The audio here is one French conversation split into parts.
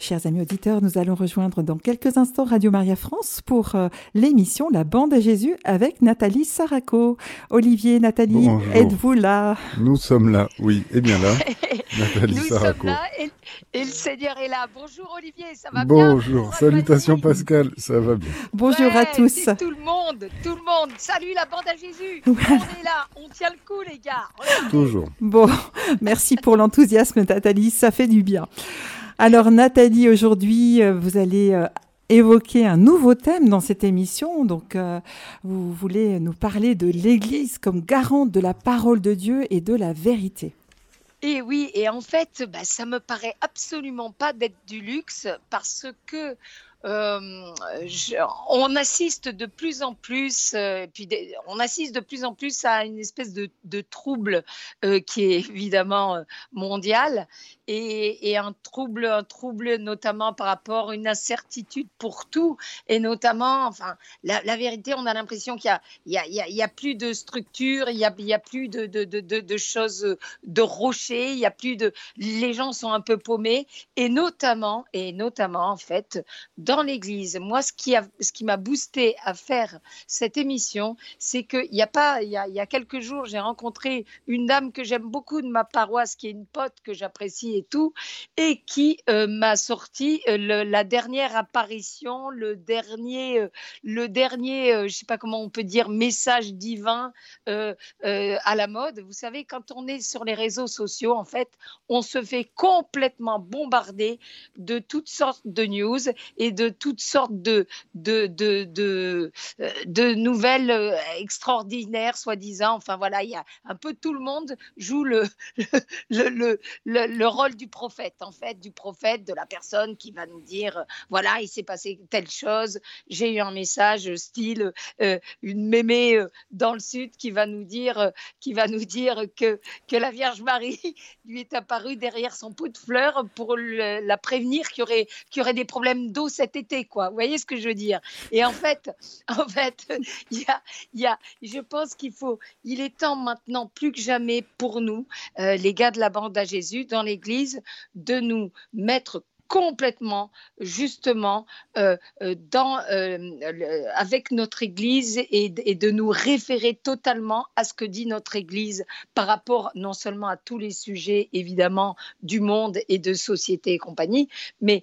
Chers amis auditeurs, nous allons rejoindre dans quelques instants Radio Maria France pour euh, l'émission La Bande à Jésus avec Nathalie Saraco. Olivier, Nathalie, êtes-vous là? Nous sommes là, oui, et bien là. Nathalie nous sommes là et, le Seigneur est là. Bonjour Olivier, ça va bien? Bonjour, salutations Pascal, ça va bien. Bonjour à tous. Tout le monde, tout le monde. Salut la Bande à Jésus. On est là, on tient le coup les gars. Toujours. Bon, merci pour l'enthousiasme Nathalie, ça fait du bien. Alors Nathalie, aujourd'hui, euh, vous allez euh, évoquer un nouveau thème dans cette émission. Donc, euh, vous voulez nous parler de l'Église comme garante de la parole de Dieu et de la vérité. Et oui, et en fait, bah, ça me paraît absolument pas d'être du luxe parce que euh, on assiste de plus en plus, euh, puis on assiste de plus en plus à une espèce de, trouble euh, qui est évidemment mondial et, un trouble, un trouble notamment par rapport à une incertitude pour tout et notamment, enfin, la, vérité, on a l'impression qu'il y, a, plus de structure, il y a, plus de, de, de, choses, de rochers, il y a plus de, les gens sont un peu paumés et notamment, et notamment en fait dans l'Église. Moi, ce qui, a, ce qui m'a boosté à faire cette émission, c'est qu'il y a pas, il y a, y a quelques jours, j'ai rencontré une dame que j'aime beaucoup de ma paroisse, qui est une pote que j'apprécie et tout, et qui euh, m'a sorti euh, la dernière apparition, le dernier, euh, le dernier, je sais pas comment on peut dire, message divin à la mode. Vous savez, quand on est sur les réseaux sociaux, en fait, on se fait complètement bombarder de toutes sortes de news et toutes sortes de, de, de, de, euh, de nouvelles euh, extraordinaires, soi-disant. Enfin voilà, il y a un peu tout le monde joue le, le, le, le, rôle du prophète, en fait, du prophète, de la personne qui va nous dire, euh, voilà, il s'est passé telle chose, j'ai eu un message style une mémé dans le sud qui va nous dire, qui va nous dire que, que la Vierge Marie lui est apparue derrière son pot de fleurs pour la prévenir qu'il y aurait, qu'il y aurait des problèmes d'eau été, quoi. Voyez ce que je veux dire? Et en fait, en fait, il y a, y je pense qu'il faut, il est temps maintenant plus que jamais pour nous, euh, les gars de la bande à Jésus, dans l'Église, de nous mettre complètement justement euh, euh, dans, euh, avec notre Église et, de nous référer totalement à ce que dit notre Église par rapport non seulement à tous les sujets évidemment du monde et de société et compagnie, mais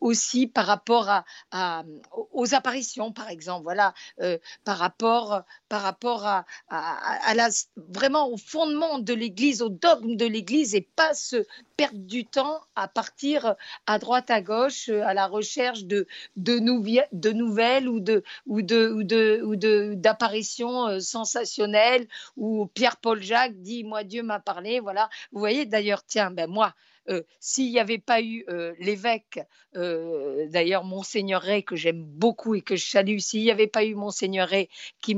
aussi par rapport à, aux apparitions par exemple, voilà, par rapport, par rapport à, vraiment au fondement de l'Église, au dogme de l'Église et pas se perdre du temps à partir à droite à gauche euh, à la recherche de, nouvelles ou de ou de ou d'apparitions euh, sensationnelles où Pierre-Paul Jacques dit moi Dieu m'a parlé voilà vous voyez d'ailleurs tiens ben moi euh, s'il n'y avait pas eu euh, l'évêque, euh, d'ailleurs Monseigneur Ray, que j'aime beaucoup et que je salue, s'il n'y avait pas eu Monseigneur Ray qui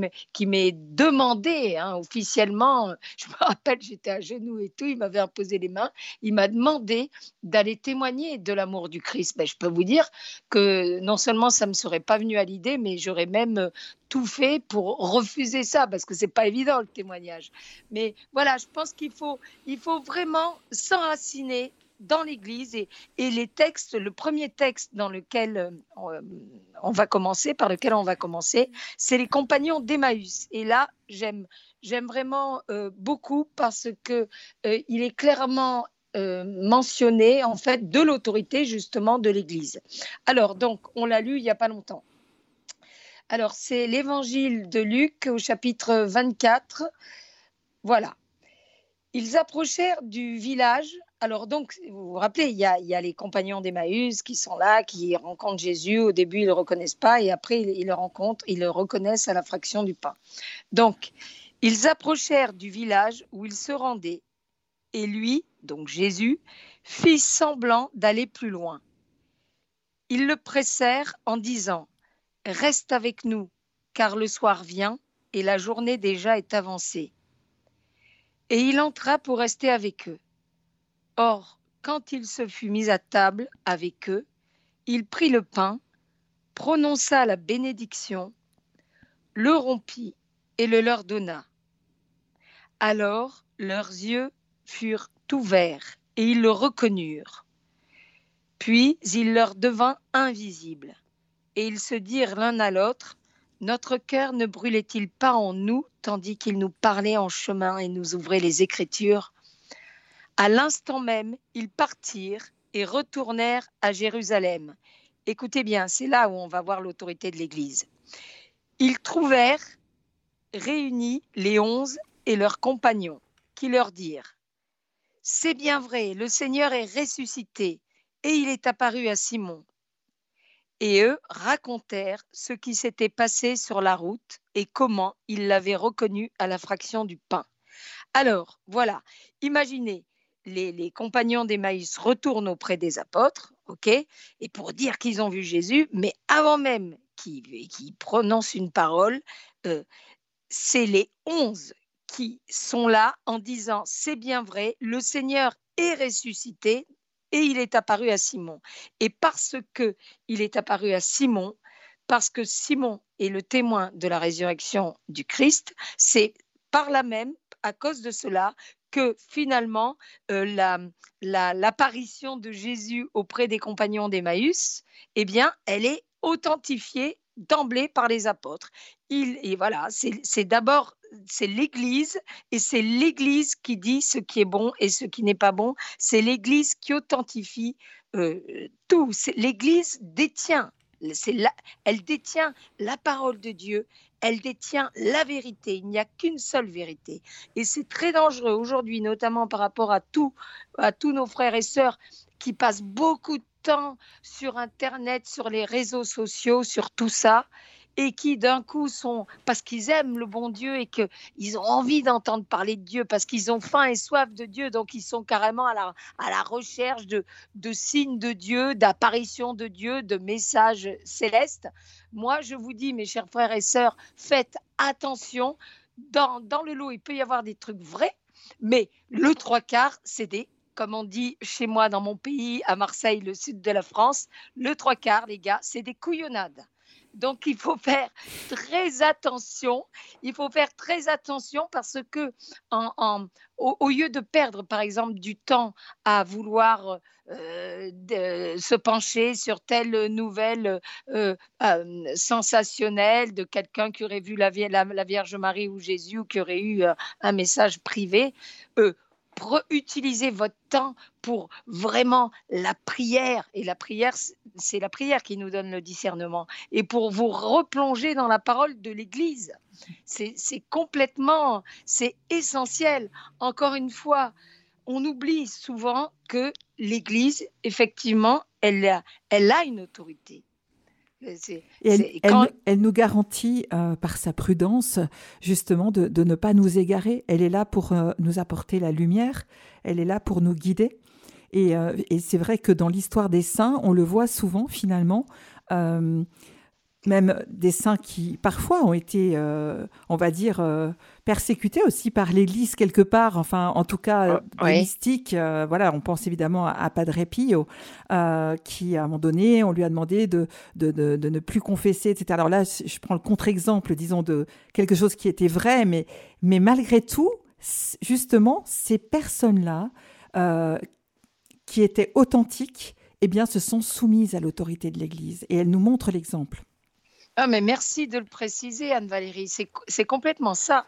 m'ait demandé hein, officiellement, je me rappelle, j'étais à genoux et tout, il m'avait imposé les mains, il m'a demandé d'aller témoigner de l'amour du Christ. Ben, je peux vous dire que non seulement ça ne me serait pas venu à l'idée, mais j'aurais même tout fait pour refuser ça, parce que c'est pas évident le témoignage. Mais voilà, je pense qu'il faut, il faut vraiment s'enraciner dans l'Église et, les textes, le premier texte dans lequel euh, on, va commencer, par lequel on va commencer, c'est les compagnons d'Emmaüs. Et là, j'aime, j'aime vraiment euh, beaucoup parce que euh, il est clairement mentionné en fait de l'autorité justement de l'Église. Alors donc, on l'a lu il y a pas longtemps. Alors, c'est l'évangile de Luc au chapitre 24. Voilà. Ils approchèrent du village. Alors, donc, vous vous rappelez, il y a, les compagnons d'Emmaüs qui sont là, qui rencontrent Jésus. Au début, ils ne le reconnaissent pas et après, ils le rencontrent, ils le reconnaissent à la fraction du pain. Donc, ils approchèrent du village où ils se rendaient et lui, donc Jésus, fit semblant d'aller plus loin. Ils le pressèrent en disant Reste avec nous, car le soir vient et la journée déjà est avancée. Et il entra pour rester avec eux. Or, quand il se fut mis à table avec eux, il prit le pain, prononça la bénédiction, le rompit et le leur donna. Alors leurs yeux furent ouverts et ils le reconnurent. Puis il leur devint invisible. Et ils se dirent l'un à l'autre, Notre cœur ne brûlait-il pas en nous tandis qu'il nous parlait en chemin et nous ouvrait les Écritures? À l'instant même, ils partirent et retournèrent à Jérusalem. Écoutez bien, c'est là où on va voir l'autorité de l'Église. Ils trouvèrent réunis les onze et leurs compagnons, qui leur dirent C'est bien vrai, le Seigneur est ressuscité, et il est apparu à Simon. Et eux racontèrent ce qui s'était passé sur la route et comment ils l'avaient reconnu à la fraction du pain. Alors, voilà, imaginez, les, les compagnons d'Emmaüs retournent auprès des apôtres, ok, et pour dire qu'ils ont vu Jésus, mais avant même qu'ils prononcent une parole, euh, c'est les onze qui sont là en disant c'est bien vrai, le Seigneur est ressuscité et il est apparu à Simon. Et parce que il est apparu à Simon, parce que Simon est le témoin de la résurrection du Christ, c'est par là même, à cause de cela, que finalement euh, l'apparition de Jésus auprès des compagnons d'Emmaüs, eh bien, elle est authentifiée d'emblée par les apôtres. Il, voilà, c'est d'abord c'est l'Église et c'est l'Église qui dit ce qui est bon et ce qui n'est pas bon. C'est l'Église qui authentifie euh, tout. L'Église détient, la, elle détient la parole de Dieu. Elle détient la vérité. Il n'y a qu'une seule vérité. Et c'est très dangereux aujourd'hui, notamment par rapport à, tout, à tous nos frères et sœurs qui passent beaucoup de sur Internet, sur les réseaux sociaux, sur tout ça, et qui d'un coup sont, parce qu'ils aiment le bon Dieu et qu'ils ont envie d'entendre parler de Dieu, parce qu'ils ont faim et soif de Dieu, donc ils sont carrément à la, recherche de, de signes de Dieu, d'apparitions de Dieu, de messages célestes. Moi, je vous dis, mes chers frères et sœurs, faites attention. Dans, dans le lot, il peut y avoir des trucs vrais, mais le trois quarts, c'est des comme on dit chez moi dans mon pays, à Marseille, le sud de la France, le trois quarts, les gars, c'est des couillonnades. Donc, il faut faire très attention. Il faut faire très attention parce que, au, lieu de perdre, par exemple, du temps à vouloir euh, se pencher sur telle nouvelle euh, euh, sensationnelle de quelqu'un qui aurait vu la, la, Vierge Marie ou Jésus ou qui aurait eu un message privé, utiliser votre temps pour vraiment la prière. Et la prière, c'est la prière qui nous donne le discernement. Et pour vous replonger dans la parole de l'Église. C'est complètement, c'est essentiel. Encore une fois, on oublie souvent que l'Église, effectivement, elle elle a une autorité elle, nous garantit euh, par sa prudence justement de, ne pas nous égarer. Elle est là pour euh, nous apporter la lumière, elle est là pour nous guider. Et, euh, et c'est vrai que dans l'histoire des saints, on le voit souvent finalement même des saints qui parfois ont été, euh, on va dire, euh, persécutés aussi par l'Église quelque part, enfin en tout cas oh, mystique. Euh, voilà, on pense évidemment à, Padre Pio, qui à un moment donné, on lui a demandé de, de, de, ne plus confesser, etc. Alors là, je prends le contre-exemple, disons, de quelque chose qui était vrai, mais, mais malgré tout, justement, ces personnes-là qui étaient authentiques, eh bien, se sont soumises à l'autorité de l'Église et elles nous montrent l'exemple. Ah, mais merci de le préciser, Anne-Valérie. C'est complètement ça.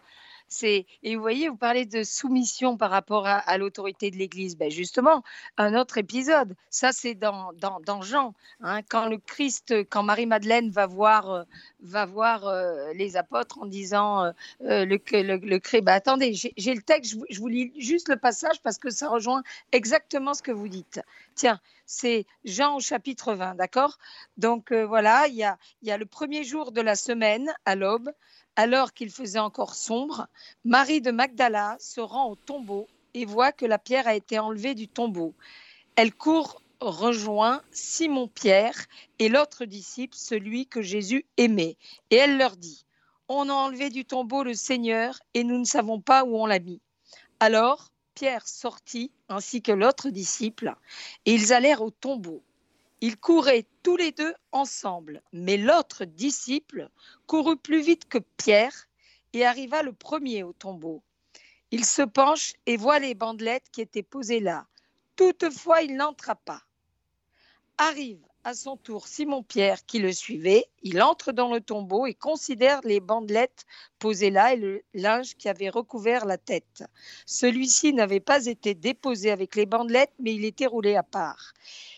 Et vous voyez, vous parlez de soumission par rapport à, l'autorité de l'Église. Ben justement, un autre épisode. Ça, c'est dans, dans, Jean, hein, quand le Christ, quand Marie Madeleine va voir euh, va voir euh, les apôtres en disant euh, le le, le Christ. Ben, attendez, j'ai le texte. Je vous, je vous lis juste le passage parce que ça rejoint exactement ce que vous dites. Tiens, c'est Jean au chapitre 20, d'accord? Donc voilà, il y a, y a le premier jour de la semaine à l'aube alors qu'il faisait encore sombre, Marie de Magdala se rend au tombeau et voit que la pierre a été enlevée du tombeau. Elle court rejoint Simon-Pierre et l'autre disciple, celui que Jésus aimait. Et elle leur dit, On a enlevé du tombeau le Seigneur et nous ne savons pas où on l'a mis. Alors Pierre sortit, ainsi que l'autre disciple, et ils allèrent au tombeau. Ils couraient tous les deux ensemble, mais l'autre disciple courut plus vite que Pierre et arriva le premier au tombeau. Il se penche et voit les bandelettes qui étaient posées là. Toutefois, il n'entra pas. Arrive à son tour Simon-Pierre qui le suivait. Il entre dans le tombeau et considère les bandelettes posées là et le linge qui avait recouvert la tête. Celui-ci n'avait pas été déposé avec les bandelettes, mais il était roulé à part.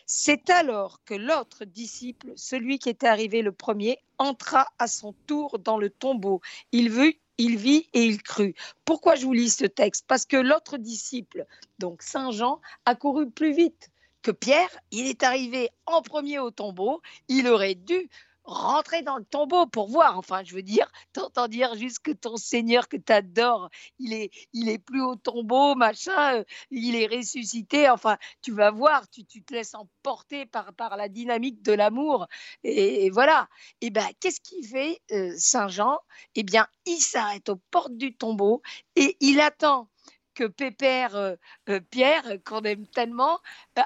C'est alors que l'autre disciple, celui qui était arrivé le premier, entra à son tour dans le tombeau. Il vit, il vit et il crut. Pourquoi je vous lis ce texte? Parce que l'autre disciple, donc Saint Jean, a couru plus vite que Pierre. Il est arrivé en premier au tombeau. Il aurait dû rentrer dans le tombeau pour voir. Enfin, je veux dire, t'entends dire juste que ton Seigneur que tu adores, il est, il est plus au tombeau, machin, euh, il est ressuscité. Enfin, tu vas voir, tu, te laisses emporter par, la dynamique de l'amour. Et, voilà. Et ben, qu'est-ce qu'il fait, euh, Saint Jean? Eh bien, il s'arrête aux portes du tombeau et il attend que Pépère euh, Pierre, qu'on aime tellement,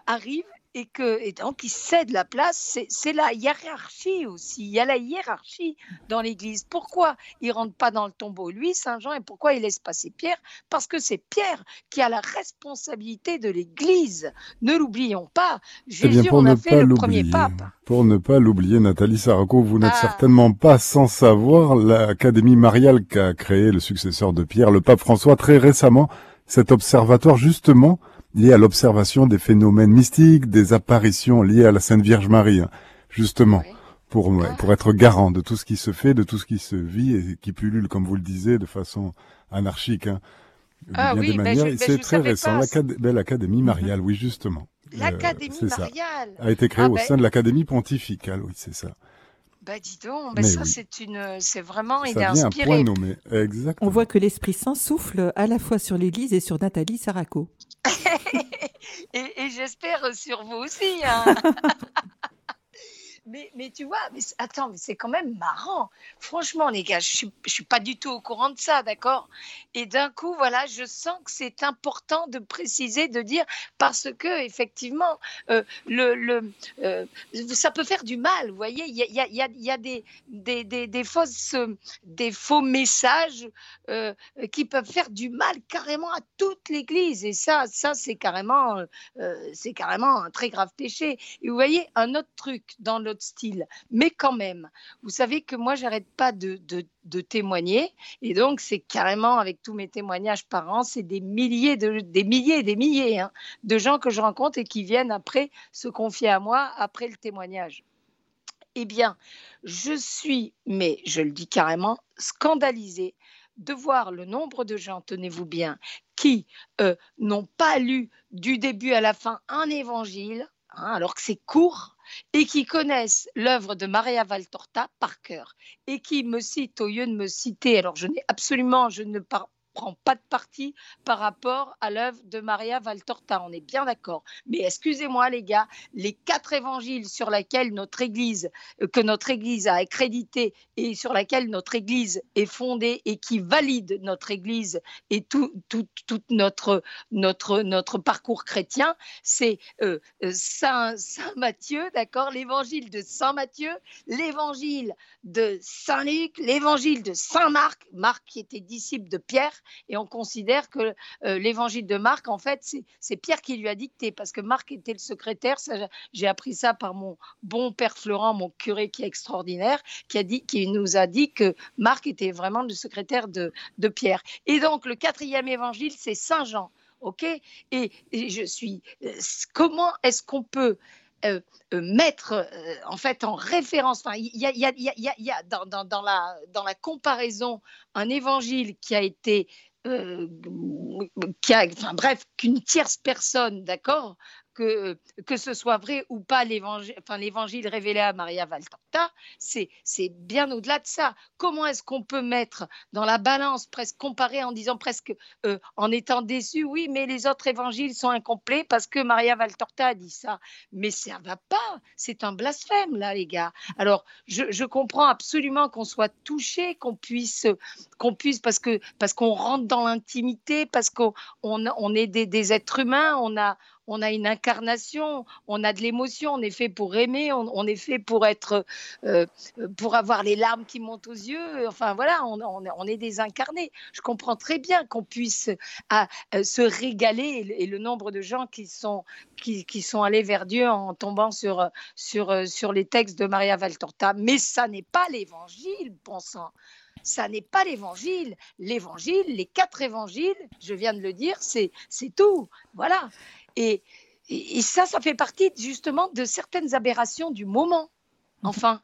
arrive et que et donc il cède la place. C'est la hiérarchie aussi. Il y a la hiérarchie dans l'Église. Pourquoi il rentre pas dans le tombeau, lui, Saint Jean, et pourquoi il laisse passer Pierre? Parce que c'est Pierre qui a la responsabilité de l'Église. Ne l'oublions pas. Eh Jésus en a fait le premier pape. Pour ne pas l'oublier, Nathalie Saraco, vous n'êtes ah. certainement pas sans savoir l'Académie mariale qu'a créé le successeur de Pierre, le pape François, très récemment. Cet observatoire, justement, lié à l'observation des phénomènes mystiques, des apparitions liées à la Sainte Vierge Marie, hein, justement, pour, pour être garant de tout ce qui se fait, de tout ce qui se vit et qui pullule, comme vous le disiez, de façon anarchique. Hein, ah oui, ben c'est très récent, l'Académie mhm. mariale, oui, justement. Euh, L'Académie mariale A été créée ah au ben sein de l'Académie pontificale, oui, c'est ça. Bah dis donc, ça c'est une, c'est vraiment, il est inspiré. Nommé. Exactement. On voit que l'Esprit Saint souffle à la fois sur l'Église et sur Nathalie Saraco. et, j'espère sur vous aussi. Hein. Mais, tu vois, attends, mais c'est quand même marrant. Franchement, les gars, je je suis pas du tout au courant de ça, d'accord? Et d'un coup, voilà, je sens que c'est important de préciser, de dire, parce que effectivement, euh, le, euh, ça peut faire du mal. Vous voyez, il y a, des, des, des, fausses, des faux messages euh, qui peuvent faire du mal carrément à toute l'Église. Et ça, ça c'est carrément, c'est carrément un très grave péché. Et vous voyez, un autre truc dans le style. Mais quand même, vous savez que moi, j'arrête pas de, témoigner. Et donc, c'est carrément, avec tous mes témoignages par an, c'est des milliers, de, des milliers, des milliers hein, de gens que je rencontre et qui viennent après se confier à moi après le témoignage. Eh bien, je suis, mais je le dis carrément, scandalisée de voir le nombre de gens, tenez-vous bien, qui euh, n'ont pas lu du début à la fin un évangile, hein, alors que c'est court, et qui connaissent l'œuvre de Maria Valtorta par cœur et qui me citent au lieu de me citer, alors je n'ai absolument, je ne parle prend pas de parti par rapport à l'œuvre de Maria Valtorta. On est bien d'accord. Mais excusez-moi, les gars, les quatre évangiles sur lesquels notre Église, euh, que notre Église a accrédité et sur lesquels notre Église est fondée et qui valident notre Église et tout, tout, notre, notre, notre parcours chrétien, c'est euh, euh, Saint, Saint Matthieu, d'accord, l'évangile de Saint Matthieu, l'évangile de Saint Luc, l'évangile de Saint Marc, Marc qui était disciple de Pierre, et on considère que euh, l'évangile de Marc, en fait, c'est Pierre qui lui a dicté, parce que Marc était le secrétaire. J'ai appris ça par mon bon père Florent, mon curé qui est extraordinaire, qui, a dit, qui nous a dit que Marc était vraiment le secrétaire de, Pierre. Et donc, le quatrième évangile, c'est Saint Jean. OK? Et, je suis. Euh, comment est-ce qu'on peut euh, euh, mettre euh, en fait en référence. Enfin, il y a, dans la comparaison un évangile qui a été qui a, enfin, bref, qu'une tierce personne, d'accord, que, que ce soit vrai ou pas l'évangile, enfin, révélé à Maria Valtorta, c'est, bien au-delà de ça. Comment est-ce qu'on peut mettre dans la balance, presque comparé en disant presque, euh, en étant déçu, oui, mais les autres évangiles sont incomplets parce que Maria Valtorta a dit ça. Mais ça va pas, c'est un blasphème, là, les gars. Alors, je, je comprends absolument qu'on soit touché, qu'on puisse, qu'on puisse, parce que parce qu'on rentre dans l'intimité, parce qu'on on, on est des, des êtres humains, on a on a une incarnation, on a de l'émotion, on est fait pour aimer, on, est fait pour être, euh, pour avoir les larmes qui montent aux yeux. Enfin voilà, on, est des incarnés. Je comprends très bien qu'on puisse à, se régaler et le nombre de gens qui sont, qui, sont allés vers Dieu en tombant sur, sur, sur les textes de Maria Valtorta. Mais ça n'est pas l'évangile, pensant ça n'est pas l'évangile. L'évangile, les quatre évangiles, je viens de le dire, c'est tout. Voilà. Et, et, ça, ça fait partie justement de certaines aberrations du moment. Enfin,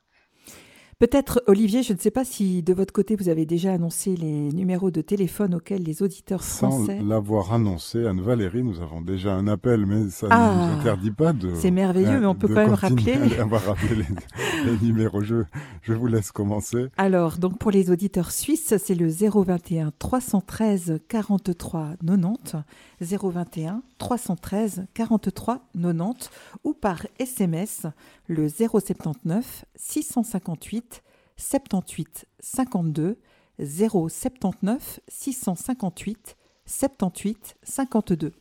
Peut-être, Olivier, je ne sais pas si de votre côté vous avez déjà annoncé les numéros de téléphone auxquels les auditeurs français. Sans l'avoir annoncé, Anne-Valérie, nous avons déjà un appel, mais ça ne nous ah, interdit pas de. C'est merveilleux, mais on peut quand même rappeler. On va rappeler les, numéros. Je, je vous laisse commencer. Alors, donc pour les auditeurs suisses, c'est le 021 313 43 90, 021 313 43 90, ou par SMS le 079 658 78 52 079 658 78 52.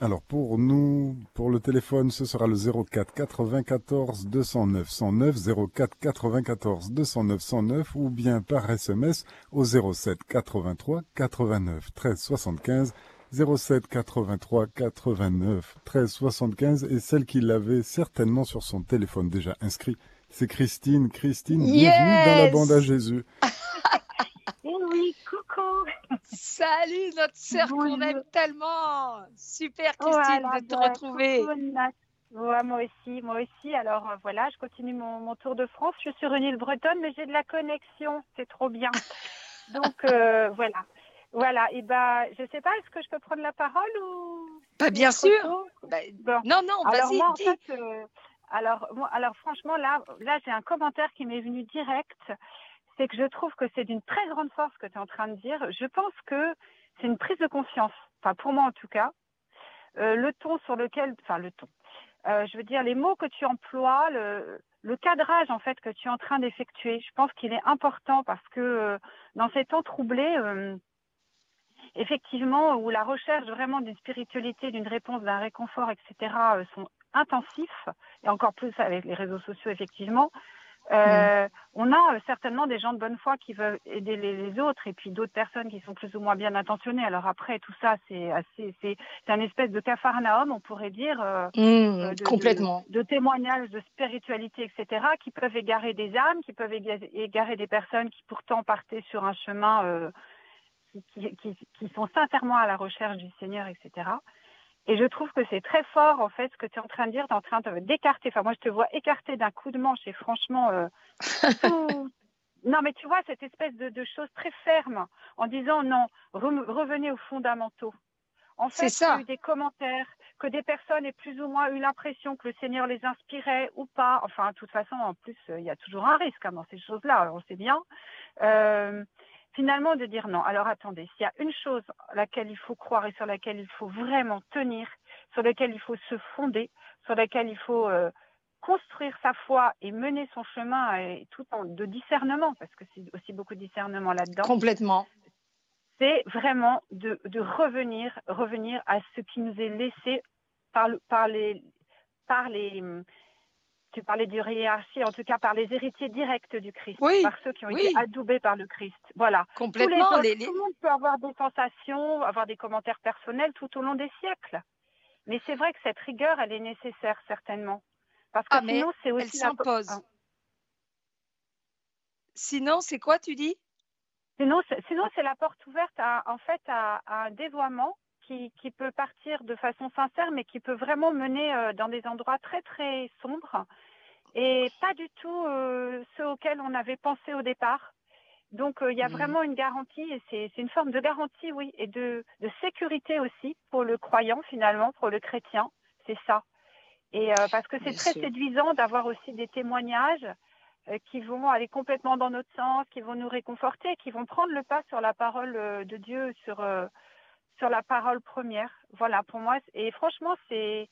Alors pour nous, pour le téléphone, ce sera le 04 94 209 109 04 94 209 109 ou bien par SMS au 07 83 89 13 75 07 83 89 13 75 et celle qui l'avait certainement sur son téléphone déjà inscrit, c'est Christine. Christine, bienvenue dans la bande à Jésus. oui, coucou. Salut notre sœur qu'on aime tellement. Super Christine de te retrouver. moi aussi, moi aussi. Alors euh, voilà, je continue mon, tour de France. Je suis sur une île bretonne, mais j'ai de la connexion. C'est trop bien. Donc euh, voilà. Voilà, et ben, je sais pas, est-ce que je peux prendre la parole ou Pas bien sûr. Bah, non, non, vas-y. Euh, alors, franchement, là, j'ai un commentaire qui m'est venu direct. C'est que je trouve que c'est d'une très grande force que tu es en train de dire. Je pense que c'est une prise de conscience. Enfin, pour moi en tout cas, euh, le ton sur lequel, enfin le ton. Euh, je veux dire les mots que tu emploies, le, cadrage en fait que tu es en train d'effectuer. Je pense qu'il est important parce que dans ces temps troublés effectivement, où la recherche vraiment d'une spiritualité, d'une réponse, d'un réconfort, etc., euh, sont intensifs, et encore plus avec les réseaux sociaux, effectivement. Euh, mm. On a euh, certainement des gens de bonne foi qui veulent aider les, autres et puis d'autres personnes qui sont plus ou moins bien intentionnées. Alors après, tout ça, c'est assez, c'est, un espèce de cafarnaum, on pourrait dire, mm, complètement, de, témoignages de spiritualité, etc., qui peuvent égarer des âmes, qui peuvent égarer des personnes qui pourtant partaient sur un chemin qui, sont sincèrement à la recherche du Seigneur, etc. Et je trouve que c'est très fort, en fait, ce que tu es en train de dire. Tu es en train d'écarter. Enfin, moi, je te vois écarter d'un coup de manche et franchement, euh, non, mais tu vois, cette espèce de, de chose très ferme en disant non, revenez aux fondamentaux. En fait, il y a eu des commentaires, que des personnes aient plus ou moins eu l'impression que le Seigneur les inspirait ou pas. Enfin, de toute façon, en plus, il y a toujours un risque hein, dans ces choses-là, on sait bien. Euh, finalement de dire non. Alors attendez, s'il y a une chose à laquelle il faut croire et sur laquelle il faut vraiment tenir, sur laquelle il faut se fonder, sur laquelle il faut euh, construire sa foi et mener son chemin et tout en de discernement, parce que c'est aussi beaucoup de discernement là-dedans. Complètement. C'est vraiment de, de, revenir, revenir à ce qui nous est laissé par, par les, par les, tu parlais du hiérarchie, en tout cas par les héritiers directs du Christ, par ceux qui ont été adoubés par le Christ. Voilà. Complètement. Tout le monde peut avoir des sensations, avoir des commentaires personnels tout au long des siècles. Mais c'est vrai que cette rigueur, elle est nécessaire certainement. Parce que ah, sinon, c'est aussi. Elle s'impose. Ah. Sinon, c'est quoi, tu dis? Sinon, c'est la porte ouverte à, en fait, à un dévoiement qui, peut partir de façon sincère, mais qui peut vraiment mener euh, dans des endroits très très sombres et pas du tout euh, ceux auxquels on avait pensé au départ. Donc euh, il y a mmh. vraiment une garantie et c'est une forme de garantie, oui, et de, de, sécurité aussi pour le croyant finalement, pour le chrétien, c'est ça. Et parce que c'est très séduisant d'avoir aussi des témoignages qui vont aller complètement dans notre sens, qui vont nous réconforter, qui vont prendre le pas sur la parole de Dieu, sur sur la parole première. Voilà, pour moi. Et franchement, c'est.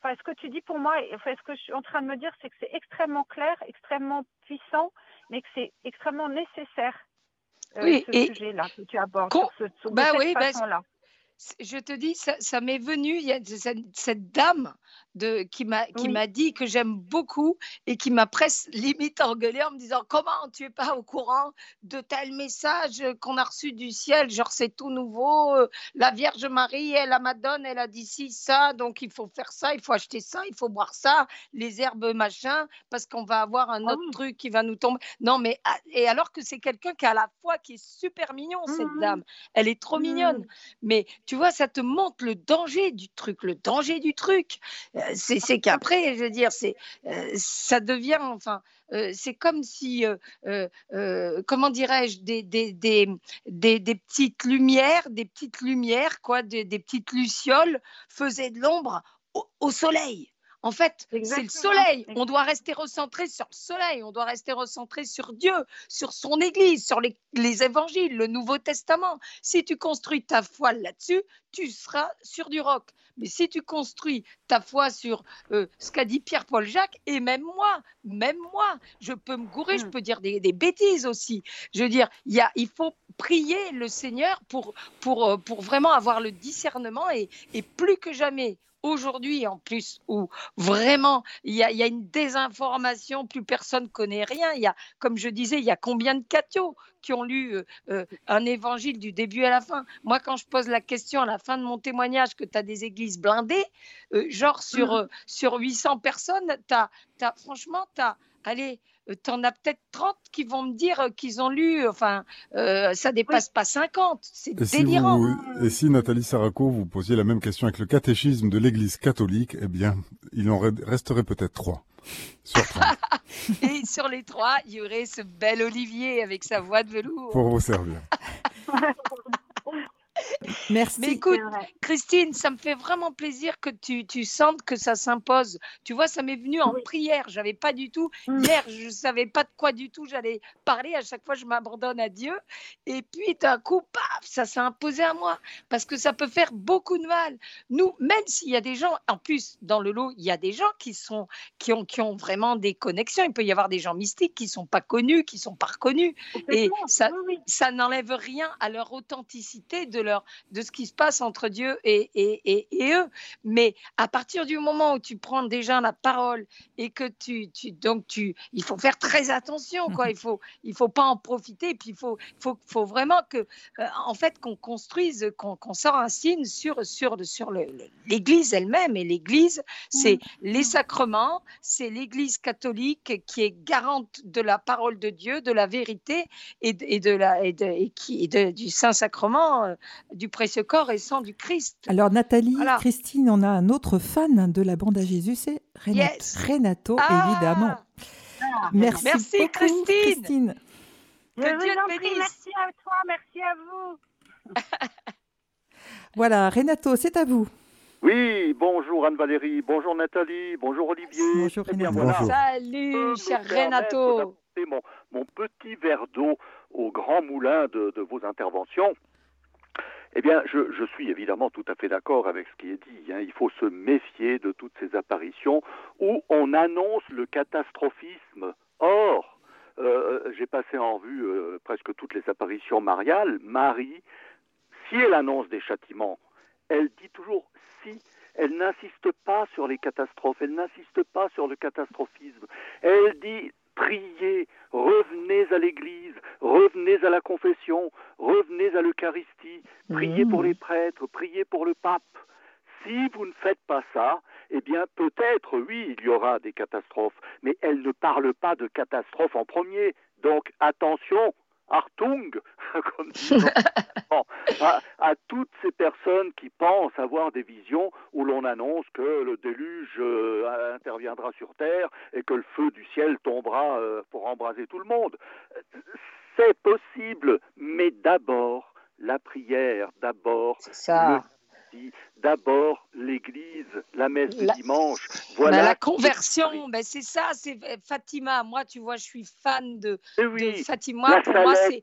Enfin, ce que tu dis pour moi, enfin, ce que je suis en train de me dire, c'est que c'est extrêmement clair, extrêmement puissant, mais que c'est extrêmement nécessaire. Euh, oui, ce sujet-là que tu abordes sur, ce, bah oui, bah, je te dis, ça, m'est venu, il y a cette, dame de, qui m'a qui m'a dit que j'aime beaucoup et qui m'a presque limite engueulé en me disant comment tu es pas au courant de tel message qu'on a reçu du ciel, genre c'est tout nouveau, euh, la Vierge Marie, elle, la Madone, elle a dit ci, ça, donc il faut faire ça, il faut acheter ça, il faut boire ça, les herbes machin, parce qu'on va avoir un ah autre truc qui va nous tomber. Non, mais ah, et alors que c'est quelqu'un qui a la foi qui est super mignon, cette mmh dame, elle est trop mignonne, mmh. mais tu vois, ça te montre le danger du truc, le danger du truc. Euh, c'est qu'après, je veux dire, c'est euh, ça devient, enfin, euh, c'est comme si, comment dirais-je, des, petites lumières, des petites lumières, quoi, des, petites lucioles faisaient de l'ombre au, soleil. En fait, c'est le soleil. On doit rester recentré sur le soleil. On doit rester recentré sur Dieu, sur son Église, sur les, évangiles, le Nouveau Testament. Si tu construis ta foi là-dessus, tu seras sur du roc. Mais si tu construis ta foi sur euh, ce qu'a dit Pierre-Paul Jacques, et même moi, même moi, je peux me gourer, je hmm. peux dire des, bêtises aussi. Je veux dire, y a, il faut prier le Seigneur pour, pour, euh, pour vraiment avoir le discernement et, et plus que jamais aujourd'hui en plus où vraiment il y, a, une désinformation, plus personne connaît rien. Il y a, comme je disais, il y a combien de cathos qui ont lu euh, euh, un évangile du début à la fin? Moi, quand je pose la question à la fin de mon témoignage que tu as des églises blindées, euh, genre sur, mmh. sur 800 personnes, as, as, franchement, tu as, allez, tu en as peut-être 30 qui vont me dire euh, qu'ils ont lu, enfin, euh, ça dépasse pas 50. C'est délirant. et si Nathalie Saraco, vous posiez la même question avec le catéchisme de l'Église catholique, eh bien, il en resterait peut-être trois. Sur et sur les trois, il y aurait ce bel Olivier avec sa voix de velours. Pour vous servir. Merci. Mais écoute, Christine, ça me fait vraiment plaisir que tu, tu sentes que ça s'impose. Tu vois, ça m'est venu en prière. J'avais pas du tout. Mm. Hier, je savais pas de quoi du tout j'allais parler. À chaque fois, je m'abandonne à Dieu. Et puis, d'un coup, paf, ça s'est imposé à moi. Parce que ça peut faire beaucoup de mal. Nous, même s'il y a des gens, en plus, dans le lot, il y a des gens qui, sont, qui, ont, qui ont vraiment des connexions. Il peut y avoir des gens mystiques qui sont pas connus, qui sont pas reconnus. Et ça, ça n'enlève rien à leur authenticité de de ce qui se passe entre Dieu et, et, eux. Mais à partir du moment où tu prends déjà la parole et que tu, tu donc tu, il faut faire très attention, quoi. Mhm. Il faut, il faut pas en profiter. puis il faut, faut, faut vraiment que, euh, en fait, qu'on construise, qu'on qu un signe sur, sur, sur l'Église elle-même. Et l'Église, c'est mhm. les sacrements, c'est l'Église catholique qui est garante de la parole de Dieu, de la vérité et, de la et, de, et qui, du Saint Sacrement euh, du précieux corps et sang du Christ. Alors Nathalie, Christine, on a un autre fan de la bande à Jésus, c'est Renato, ah évidemment. Ah, merci, merci beaucoup, Christine. Que Dieu te bénisse. Merci à toi, merci à vous. voilà, Renato, c'est à vous. Oui, bonjour Anne-Valérie, bonjour Nathalie, bonjour Olivier. Bonjour eh Renato. Salut, cher Renato. Mon, mon, petit verre d'eau au grand moulin de, de vos interventions. Eh bien, je, suis évidemment tout à fait d'accord avec ce qui est dit. Hein. Il faut se méfier de toutes ces apparitions où on annonce le catastrophisme. Or, euh, j'ai passé en revue euh, presque toutes les apparitions mariales. Marie, si elle annonce des châtiments, elle dit toujours si. Elle n'insiste pas sur les catastrophes, elle n'insiste pas sur le catastrophisme. Elle dit priez, revenez à l'Église, revenez à la confession, revenez à l'Eucharistie, priez pour les prêtres, priez pour le pape. Si vous ne faites pas ça, eh bien peut-être, oui, il y aura des catastrophes, mais elle ne parle pas de catastrophe en premier. Donc attention, Artung, comme à, toutes ces personnes qui pensent avoir des visions où l'on annonce que le déluge euh, interviendra sur Terre et que le feu du ciel tombera euh, pour embraser tout le monde. C'est possible, mais d'abord la prière, d'abord le d'abord l'Église, la messe du dimanche. Voilà. la conversion, ben c'est ça, c'est euh, Fatima. Moi, tu vois, je suis fan de, eh Fatima. Pour moi, c'est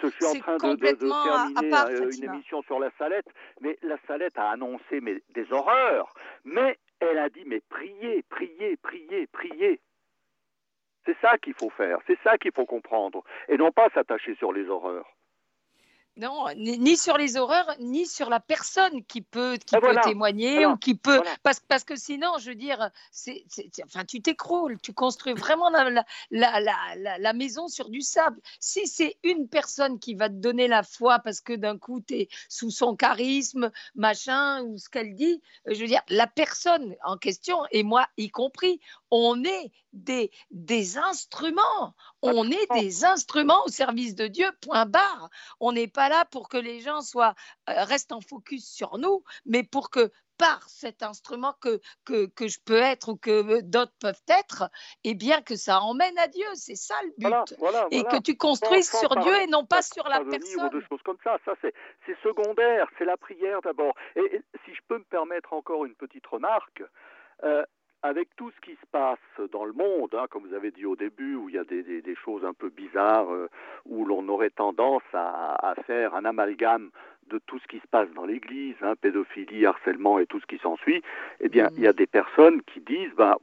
complètement de, terminer à part, euh, une émission sur la Salette, mais la Salette a annoncé mais, des horreurs, mais elle a dit mais priez, priez, priez, priez. C'est ça qu'il faut faire, c'est ça qu'il faut comprendre, et non pas s'attacher sur les horreurs. Non, ni, sur les horreurs, ni sur la personne qui peut, qui peut témoigner ou qui peut. Parce, parce que sinon, je veux dire, c'est, enfin, tu t'écroules, tu construis vraiment la, la, la, la, maison sur du sable. Si c'est une personne qui va te donner la foi parce que d'un coup, tu es sous son charisme, machin, ou ce qu'elle dit, je veux dire, la personne en question, et moi y compris, on est des, des instruments. On est des instruments au service de Dieu, point barre. On n'est pas là pour que les gens soient, euh, restent en focus sur nous, mais pour que par cet instrument que, que, que, je peux être ou que d'autres peuvent être, et bien que ça emmène à Dieu. C'est ça le but. et que tu construises sur Dieu et non pas sur la personne. Ou de choses comme ça. Ça, c'est secondaire. C'est la prière d'abord. Et, si je peux me permettre encore une petite remarque, euh, avec tout ce qui se passe dans le monde, hein, comme vous avez dit au début, où il y a des, choses un peu bizarres, euh, où l'on aurait tendance à, faire un amalgame de tout ce qui se passe dans l'Église, hein, pédophilie, harcèlement et tout ce qui s'ensuit, eh bien, il y a des personnes qui disent, ben,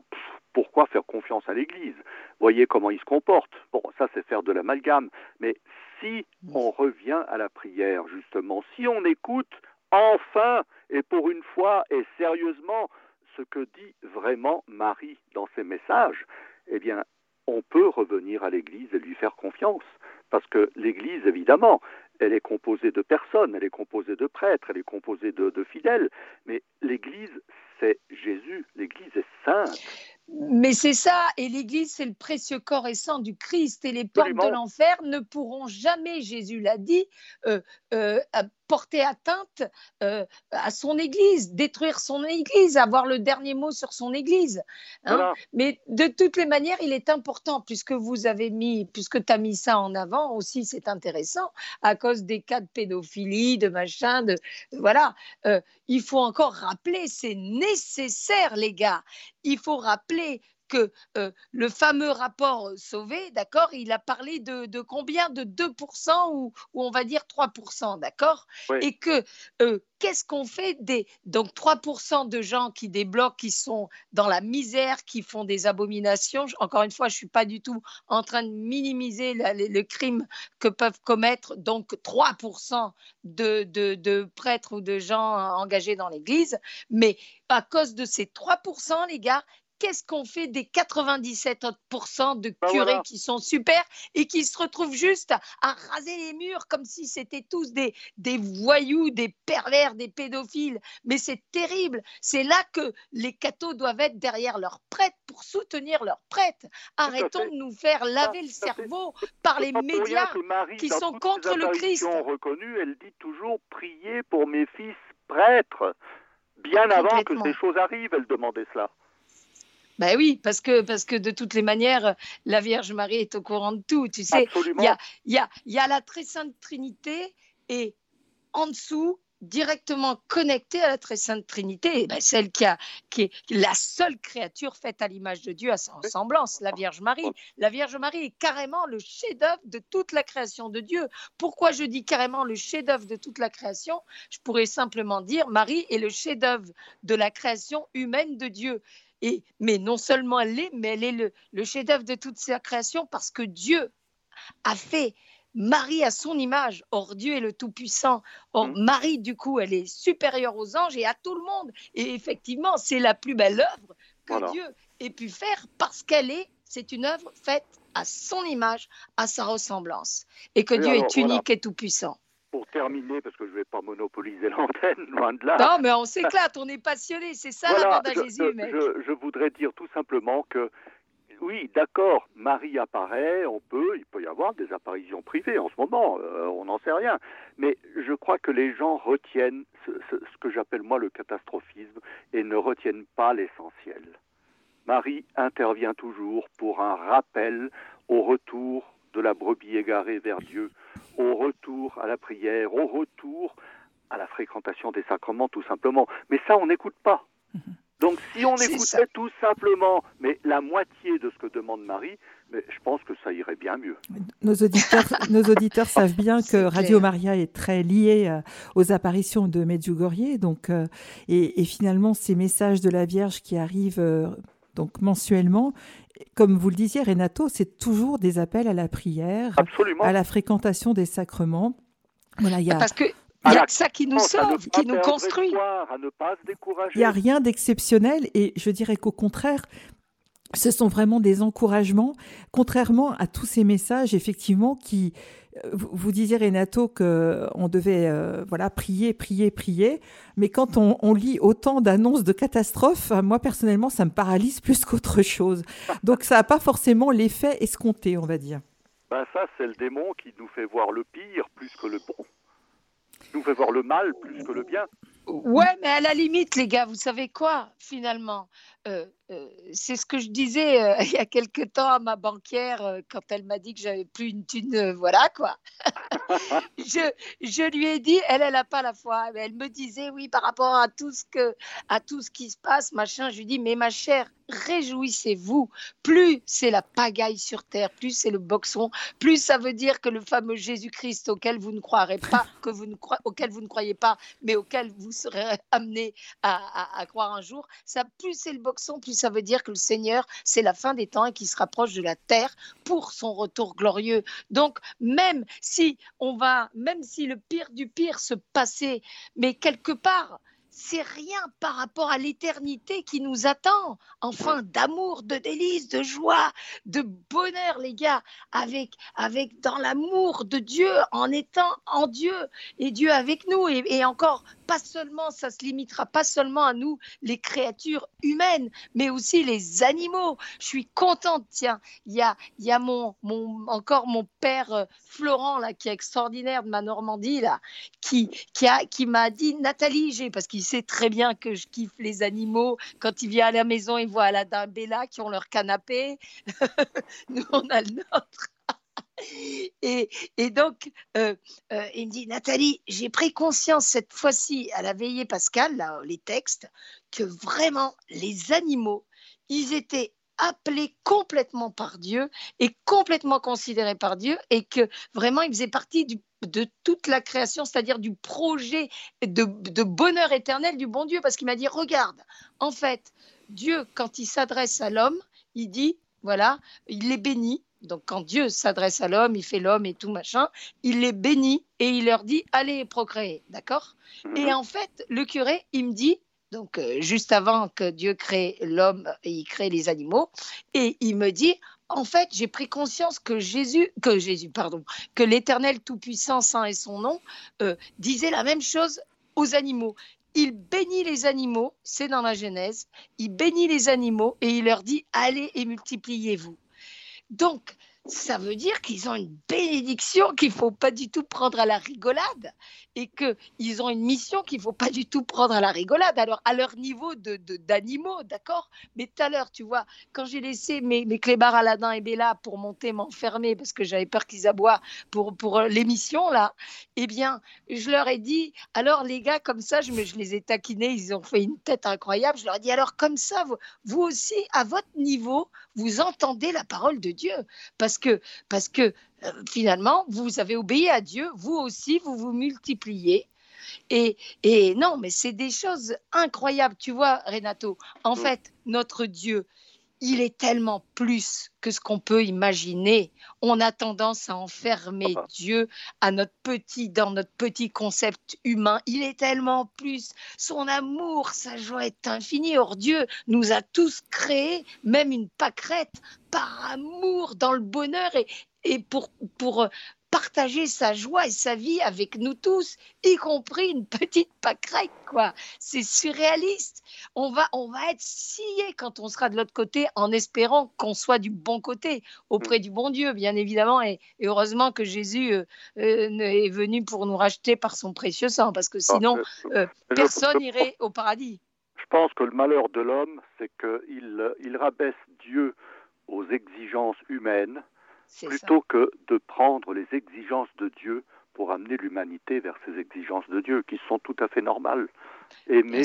pourquoi faire confiance à l'Église? Voyez comment il se comporte. Bon, ça c'est faire de l'amalgame, mais si on revient à la prière, justement, si on écoute enfin et pour une fois et sérieusement ce que dit vraiment Marie dans ses messages, eh bien, on peut revenir à l'Église et lui faire confiance. Parce que l'Église, évidemment, elle est composée de personnes, elle est composée de prêtres, elle est composée de, fidèles, mais l'Église, c'est Jésus, l'Église est sainte. Mais c'est ça, et l'Église, c'est le précieux corps et sang du Christ, et les portes de l'enfer ne pourront jamais, Jésus l'a dit, euh, euh, porter atteinte euh, à son Église, détruire son Église, avoir le dernier mot sur son Église. Hein. Mais de toutes les manières, il est important, puisque vous avez mis, puisque tu as mis ça en avant aussi, c'est intéressant, à cause des cas de pédophilie, de machin, de voilà. il faut encore rappeler, c'est nécessaire, les gars. Il faut rappeler que euh, le fameux rapport euh, Sauvé, d'accord, il a parlé de, combien De 2% ou, on va dire 3%, d'accord Et que euh, qu'est-ce qu'on fait des donc 3% de gens qui débloquent, qui sont dans la misère, qui font des abominations? Encore une fois, je suis pas du tout en train de minimiser le crime que peuvent commettre donc 3% de, de, de prêtres ou de gens engagés dans l'Église, mais à cause de ces 3%, les gars, qu'est-ce qu'on fait des 97% de bah, curés qui sont super et qui se retrouvent juste à, raser les murs comme si c'était tous des, des voyous, des pervers, des pédophiles Mais c'est terrible. C'est là que les cathos doivent être derrière leurs prêtres pour soutenir leurs prêtres. Arrêtons de nous faire laver le cerveau par les médias qui sont contre le Christ. reconnue, elle dit toujours priez pour mes fils prêtres. Bien avant que ces choses arrivent, elle demandait cela. Ben oui, parce que, parce que de toutes les manières, la Vierge Marie est au courant de tout. Tu sais, il y a, y, a, y a la très sainte Trinité et en dessous, directement connectée à la très sainte Trinité, ben celle qui, a, qui est la seule créature faite à l'image de Dieu, à sa ressemblance, la Vierge Marie. La Vierge Marie est carrément le chef-d'œuvre de toute la création de Dieu. Pourquoi je dis carrément le chef-d'œuvre de toute la création? Je pourrais simplement dire Marie est le chef-d'œuvre de la création humaine de Dieu mais non seulement elle l'est, mais elle est le, chef-d'œuvre de toute sa création parce que Dieu a fait Marie à son image. Or, Dieu est le Tout-Puissant. Or, mm. Marie, du coup, elle est supérieure aux anges et à tout le monde. Et effectivement, c'est la plus belle œuvre que Dieu ait pu faire parce qu'elle est, c'est une œuvre faite à son image, à sa ressemblance. Et que Dieu est unique et tout-puissant pour terminer, parce que je ne vais pas monopoliser l'antenne, loin de là. Non, mais on s'éclate, on est passionné, c'est ça la à Jésus, mec. Je, je, voudrais dire tout simplement que, oui, d'accord, Marie apparaît, on peut, il peut y avoir des apparitions privées en ce moment, euh, on n'en sait rien. Mais je crois que les gens retiennent ce, ce que j'appelle moi le catastrophisme et ne retiennent pas l'essentiel. Marie intervient toujours pour un rappel au retour de la brebis égarée vers Dieu, au retour à la prière, au retour à la fréquentation des sacrements tout simplement. Mais ça, on n'écoute pas. Mhm. Donc si on écoutait tout simplement, mais la moitié de ce que demande Marie, mais je pense que ça irait bien mieux. Nos auditeurs, nos auditeurs savent bien que Radio Maria est très lié euh, aux apparitions de Medjugorje, donc euh, et, finalement ces messages de la Vierge qui arrivent euh, donc mensuellement comme vous le disiez, Renato, c'est toujours des appels à la prière, à la fréquentation des sacrements. Voilà, y a... Parce que il y a que ça qui nous sauve, qui nous construit. Il n'y a rien d'exceptionnel et je dirais qu'au contraire, ce sont vraiment des encouragements, contrairement à tous ces messages, effectivement, qui, euh, vous disiez Renato que on devait euh, voilà prier, prier, prier, mais quand on, lit autant d'annonces de catastrophes, moi personnellement, ça me paralyse plus qu'autre chose. Donc ça n'a pas forcément l'effet escompté, on va dire. Ben ça, c'est le démon qui nous fait voir le pire plus que le bon, nous fait voir le mal plus que le bien. Ouais, mais à la limite, les gars, vous savez quoi, finalement? Euh, euh, c'est ce que je disais euh, il y a quelque temps à ma banquière quand elle m'a dit que j'avais plus une thune, voilà quoi. je, je, lui ai dit, elle, elle n'a pas la foi. Elle me disait, oui, par rapport à tout ce que, à tout ce qui se passe, machin. Je lui dis, mais ma chère, réjouissez-vous. Plus c'est la pagaille sur terre, plus c'est le boxon, plus ça veut dire que le fameux Jésus-Christ auquel vous ne croirez pas, que vous ne auquel vous ne croyez pas, mais auquel vous serez amené à, à, croire un jour, ça plus c'est le boxon, plus ça veut dire que le Seigneur, c'est la fin des temps et qu'il se rapproche de la terre pour son retour glorieux. Donc même si on va, même si le pire du pire se passait, mais quelque part, c'est rien par rapport à l'éternité qui nous attend. Enfin, d'amour, de délices, de joie, de bonheur, les gars, avec, avec dans l'amour de Dieu, en étant en Dieu et Dieu avec nous. Et, encore, pas seulement, ça se limitera pas seulement à nous, les créatures humaines, mais aussi les animaux. Je suis contente, tiens, il y a, y a mon, mon, encore mon père euh, Florent, là, qui est extraordinaire de ma Normandie, là, qui, qui, a, qui m'a dit, Nathalie, j'ai, parce qu'il il sait très bien que je kiffe les animaux. Quand il vient à la maison, il voit Aladdin Bella qui ont leur canapé. Nous, on a le nôtre. Et, donc, euh, euh, il me dit, Nathalie, j'ai pris conscience cette fois-ci à la veillée Pascal, là, les textes, que vraiment les animaux, ils étaient appelés complètement par Dieu et complètement considérés par Dieu et que vraiment ils faisaient partie de toute la création, c'est-à-dire du projet de, bonheur éternel du bon Dieu, parce qu'il m'a dit, regarde, en fait, Dieu, quand il s'adresse à l'homme, il dit, voilà, il les bénit. Donc quand Dieu s'adresse à l'homme, il fait l'homme et tout machin, il les bénit et il leur dit, allez procréer, d'accord? Mhm. Et en fait, le curé, il me dit, donc euh, juste avant que Dieu crée l'homme et il crée les animaux, et il me dit, en fait, j'ai pris conscience que Jésus, que Jésus, pardon, que l'Éternel Tout-Puissant, Saint et son nom, euh, disait la même chose aux animaux. Il bénit les animaux, c'est dans la Genèse, il bénit les animaux et il leur dit allez et multipliez-vous. Donc, ça veut dire qu'ils ont une bénédiction qu'il ne faut pas du tout prendre à la rigolade et qu'ils ont une mission qu'il ne faut pas du tout prendre à la rigolade. Alors, à leur niveau d'animaux, de, d'accord? Mais tout à l'heure, tu vois, quand j'ai laissé mes, mes clébards Aladin et Bella pour monter, m'enfermer parce que j'avais peur qu'ils aboient pour, pour l'émission, là, eh bien, je leur ai dit, alors les gars, comme ça, je, je les ai taquinés, ils ont fait une tête incroyable. Je leur ai dit, alors comme ça, vous, vous aussi, à votre niveau, vous entendez la parole de Dieu. Parce que, parce que euh, finalement, vous avez obéi à Dieu, vous aussi, vous vous multipliez. Et, et non, mais c'est des choses incroyables. Tu vois, Renato, en fait, notre Dieu, il est tellement plus que ce qu'on peut imaginer. On a tendance à enfermer ah bah. Dieu à notre petit, dans notre petit concept humain. Il est tellement plus. Son amour, sa joie est infinie. Or, Dieu nous a tous créés, même une pâquerette, par amour, dans le bonheur et, et pour, pour, partager sa joie et sa vie avec nous tous, y compris une petite pâquerette, quoi. C'est surréaliste. On va, on va être scié quand on sera de l'autre côté en espérant qu'on soit du bon côté, auprès du bon Dieu, bien évidemment. Et, heureusement que Jésus euh, euh, est venu pour nous racheter par son précieux sang, parce que sinon, euh, personne n'irait au paradis. Je pense que le malheur de l'homme, c'est qu'il il rabaisse Dieu aux exigences humaines plutôt que de prendre les exigences de Dieu pour amener l'humanité vers ces exigences de Dieu, qui sont tout à fait normales. Aimer,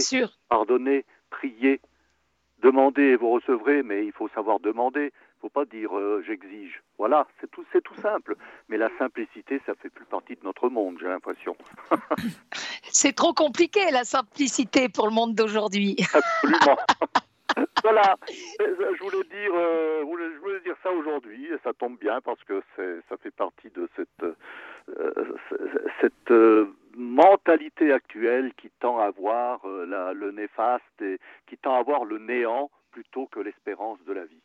pardonner, prier, demander et vous recevrez, mais il faut savoir demander. Il ne faut pas dire euh, j'exige. Voilà, c'est tout, c'est tout simple. Mais la simplicité, ça fait plus partie de notre monde, j'ai l'impression. c'est trop compliqué la simplicité pour le monde d'aujourd'hui. Absolument. voilà, je voulais dire, euh, je voulais dire ça aujourd'hui et ça tombe bien parce que ça fait partie de cette cette mentalité actuelle qui tend à voir le néfaste et qui tend à voir le néant plutôt que l'espérance de la vie.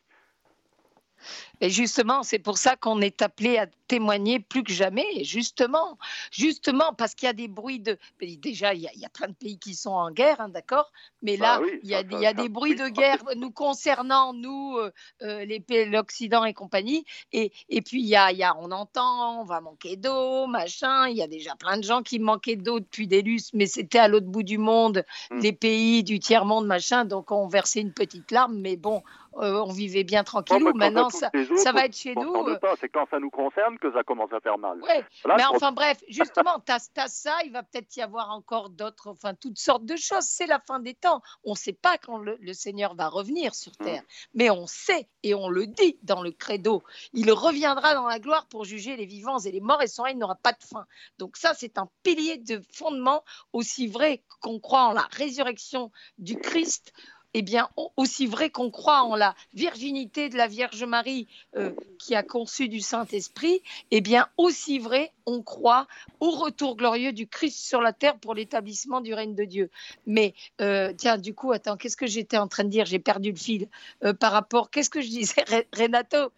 Et justement, c'est pour ça qu'on est appelé à témoigner plus que jamais. Justement, justement, parce qu'il y a des bruits de. Déjà, il y, a, plein de pays qui sont en guerre, hein, d'accord? Mais là, bah il y a, des bruits de guerre nous concernant, nous, euh, euh, les pays, l'Occident et compagnie. Et, et puis, il y, a, il y a, on entend, on va manquer d'eau, machin. Il y a déjà plein de gens qui manquaient d'eau depuis des lustres, mais c'était à l'autre bout du monde, hmm. les pays du tiers-monde, machin. Donc, on versait une petite larme. Mais bon, euh, on vivait bien tranquillou. Maintenant, ça, ça, va être chez nous. Euh. C'est quand ça nous concerne que ça commence à faire mal. Ouais, mais enfin bref, justement, tu as, ça, il va peut-être y avoir encore d'autres, enfin toutes sortes de choses. C'est la fin des temps. On ne sait pas quand le, Seigneur va revenir sur mm. terre, mais on sait et on le dit dans le credo. Il reviendra dans la gloire pour juger les vivants et les morts et son règne n'aura pas de fin. Donc ça, c'est un pilier de fondement aussi vrai qu'on croit en la résurrection du Christ eh bien, aussi vrai qu'on croit en la virginité de la Vierge Marie euh, qui a conçu du Saint-Esprit, eh bien, aussi vrai on croit au retour glorieux du Christ sur la terre pour l'établissement du règne de Dieu. Mais, euh, tiens, du coup, attends, qu'est-ce que j'étais en train de dire? J'ai perdu le fil. Euh, par rapport. Qu'est-ce que je disais, Renato?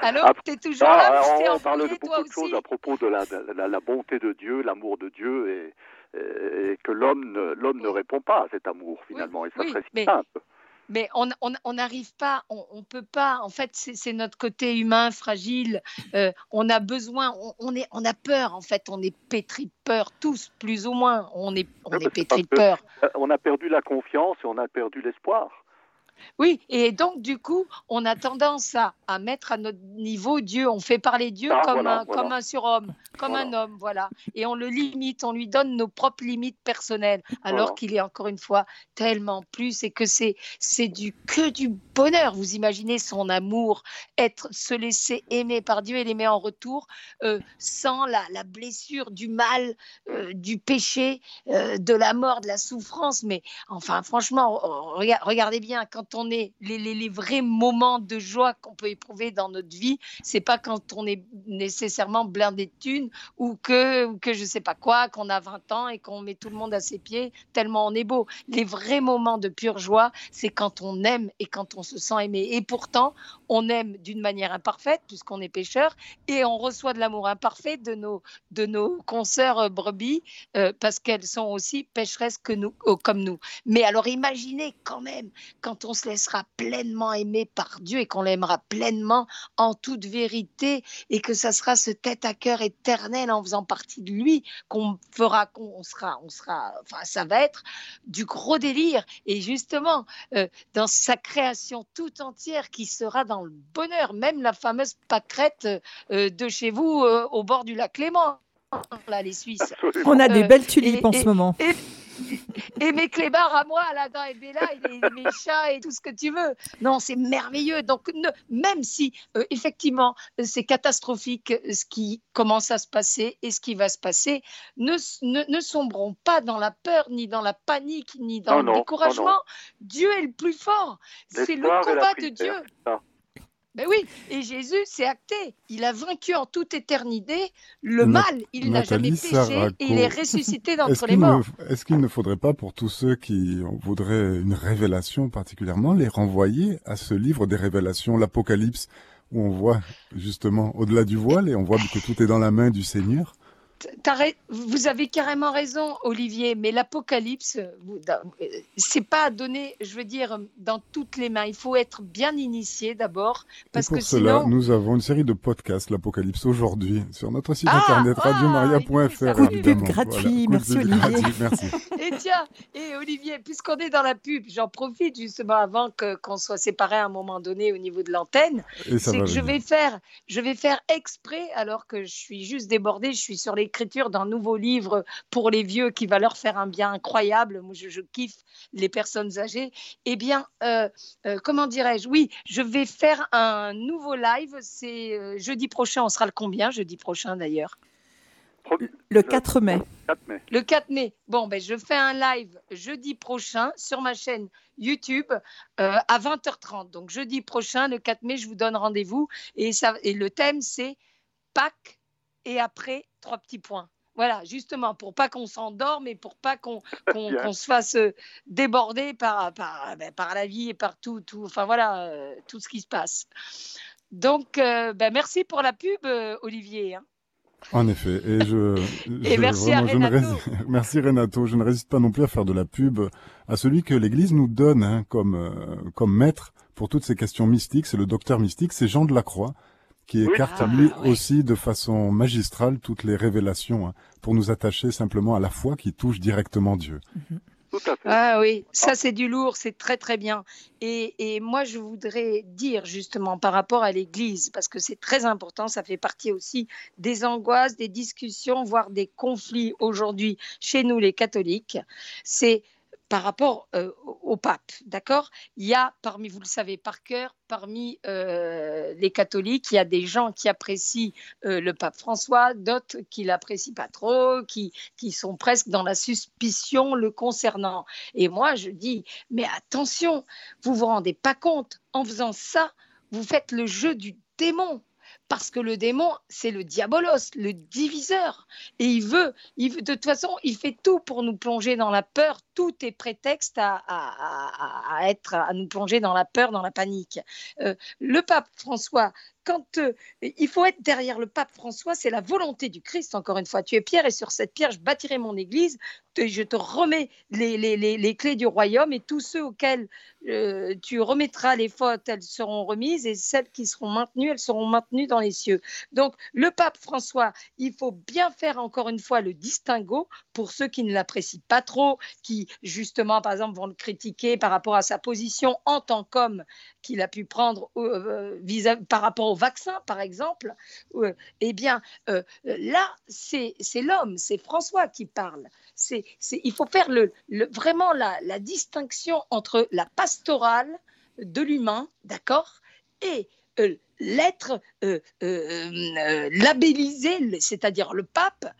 Allô? Ah, Tu es toujours là? ah, On parle de beaucoup de choses à propos de la, bonté de Dieu, l'amour de Dieu et et que l'homme ne, l'homme ne répond pas à cet amour finalement. et ça très mais, simple. Mais on n'arrive pas, on ne peut pas. En fait, c'est notre côté humain fragile. Euh, on a besoin, on, est, on a peur. En fait, on est pétri de peur tous, plus ou moins. On est, on est pétri de peur. On a perdu la confiance et on a perdu l'espoir. Oui, et donc du coup, on a tendance à, à, mettre à notre niveau Dieu, on fait parler Dieu ah, comme, un, comme un surhomme, comme un homme, voilà. Et on le limite, on lui donne nos propres limites personnelles, alors qu'il est encore une fois tellement plus et que c'est c'est du que du bonheur. Vous imaginez son amour, être se laisser aimer par Dieu et l'aimer en retour, euh, sans la, la, blessure du mal, euh, du péché, euh, de la mort, de la souffrance. Mais enfin, franchement, regardez bien quand on est les, vrais moments de joie qu'on peut éprouver dans notre vie, c'est pas quand on est nécessairement blindé de thunes ou que, ou que je sais pas quoi, qu'on a 20 ans et qu'on met tout le monde à ses pieds tellement on est beau. Les vrais moments de pure joie, c'est quand on aime et quand on se sent aimé. Et pourtant, on aime d'une manière imparfaite puisqu'on est pécheur et on reçoit de l'amour imparfait de nos, de nos consoeurs euh, brebis euh, parce qu'elles sont aussi pécheresses que nous, euh, comme nous. Mais alors imaginez quand même quand on se laissera pleinement aimer par Dieu et qu'on l'aimera pleinement en toute vérité et que ça sera ce tête à cœur éternel en faisant partie de lui qu'on fera, qu'on sera, on sera, enfin ça va être du gros délire et justement dans sa création tout entière qui sera dans le bonheur, même la fameuse pâquerette euh, de chez vous euh, au bord du lac Léman. Là, les Suisses. On a des belles tulipes en ce moment. Et, mes clébards à moi, là, dans Bella, et mes chats et tout ce que tu veux. Non, c'est merveilleux. Donc, même si, euh, effectivement, c'est catastrophique ce qui commence à se passer et ce qui va se passer, ne, ne, sombrons pas dans la peur, ni dans la panique, ni dans le découragement. Dieu est le plus fort. C'est le combat de Dieu. Ben oui, et Jésus, c'est acté. Il a vaincu en toute éternité le mal. Il n'a jamais péché et il est ressuscité d'entre les morts. Est-ce qu'il ne faudrait pas, pour tous ceux qui voudraient une révélation particulièrement, les renvoyer à ce livre des révélations, l'Apocalypse, où on voit justement au-delà du voile et on voit que tout est dans la main du Seigneur? Vous avez carrément raison, Olivier, mais l'Apocalypse, c'est pas à donner, je veux dire, dans toutes les mains. Il faut être bien initié d'abord, parce pour que cela, nous avons une série de podcasts, l'Apocalypse aujourd'hui, sur notre site ah, internet ah, radiomaria.fr. Coup de pub gratuit, merci Olivier. merci. Et tiens, et Olivier, puisqu'on est dans la pub, j'en profite justement avant que qu'on soit séparés à un moment donné au niveau de l'antenne, c'est que je vais faire, je vais faire exprès, alors que je suis juste débordée, je suis sur les l'écriture d'un nouveau livre pour les vieux qui va leur faire un bien incroyable. Moi, je, kiffe les personnes âgées. Eh bien, euh, euh, comment dirais-je? Oui, je vais faire un nouveau live. C'est euh, jeudi prochain. On sera le combien jeudi prochain d'ailleurs? Le 4 mai. Le 4 mai. Bon, ben, je fais un live jeudi prochain sur ma chaîne YouTube à 20h30. Donc, jeudi prochain, le 4 mai, je vous donne rendez-vous. Et, ça, et le thème, c'est Pâques et après, trois petits points. Voilà, justement, pour pas qu'on s'endorme et pour pas qu'on se fasse euh, déborder par, par, ben, par, la vie et par tout, tout, enfin voilà, euh, tout ce qui se passe. Donc, euh, ben, merci pour la pub, Olivier. Hein. En effet, et je, et merci à Renato. merci Renato. Je ne résiste pas non plus à faire de la pub à celui que l'Église nous donne hein, comme comme maître pour toutes ces questions mystiques. C'est le docteur mystique, c'est Jean de la Croix qui écarte lui ah, aussi de façon magistrale toutes les révélations hein, pour nous attacher simplement à la foi qui touche directement Dieu. Mhm. Ah oui, ça c'est du lourd, c'est très très bien. Et, et, moi je voudrais dire justement par rapport à l'Église, parce que c'est très important, ça fait partie aussi des angoisses, des discussions, voire des conflits aujourd'hui chez nous les catholiques, c'est par rapport euh, au pape, d'accord? Il y a, parmi, vous le savez par cœur, parmi euh, les catholiques, il y a des gens qui apprécient euh, le pape François, d'autres qui l'apprécient pas trop, qui, qui sont presque dans la suspicion le concernant. Et moi, je dis, mais attention, vous vous rendez pas compte, en faisant ça, vous faites le jeu du démon parce que le démon, c'est le diabolos, le diviseur. Et il veut, il de toute façon, il fait tout pour nous plonger dans la peur. Tout est prétexte à, être, à nous plonger dans la peur, dans la panique. Euh, le pape François, quand euh, il faut être derrière le pape François, c'est la volonté du Christ, encore une fois. Tu es pierre et sur cette pierre, je bâtirai mon église. Je te remets les, les, clés du royaume et tous ceux auxquels euh, tu remettras les fautes, elles seront remises et celles qui seront maintenues, elles seront maintenues dans les cieux. Donc, le pape François, il faut bien faire encore une fois le distinguo pour ceux qui ne l'apprécient pas trop, qui justement, par exemple, vont le critiquer par rapport à sa position en tant qu'homme qu'il a pu prendre euh, par rapport au vaccin, par exemple, euh, eh bien, euh, là, c'est l'homme, c'est François qui parle. C'est il faut faire vraiment la, la, distinction entre la pastorale de l'humain, d'accord, et l'être euh, euh, euh, labellisé, c'est-à-dire le pape,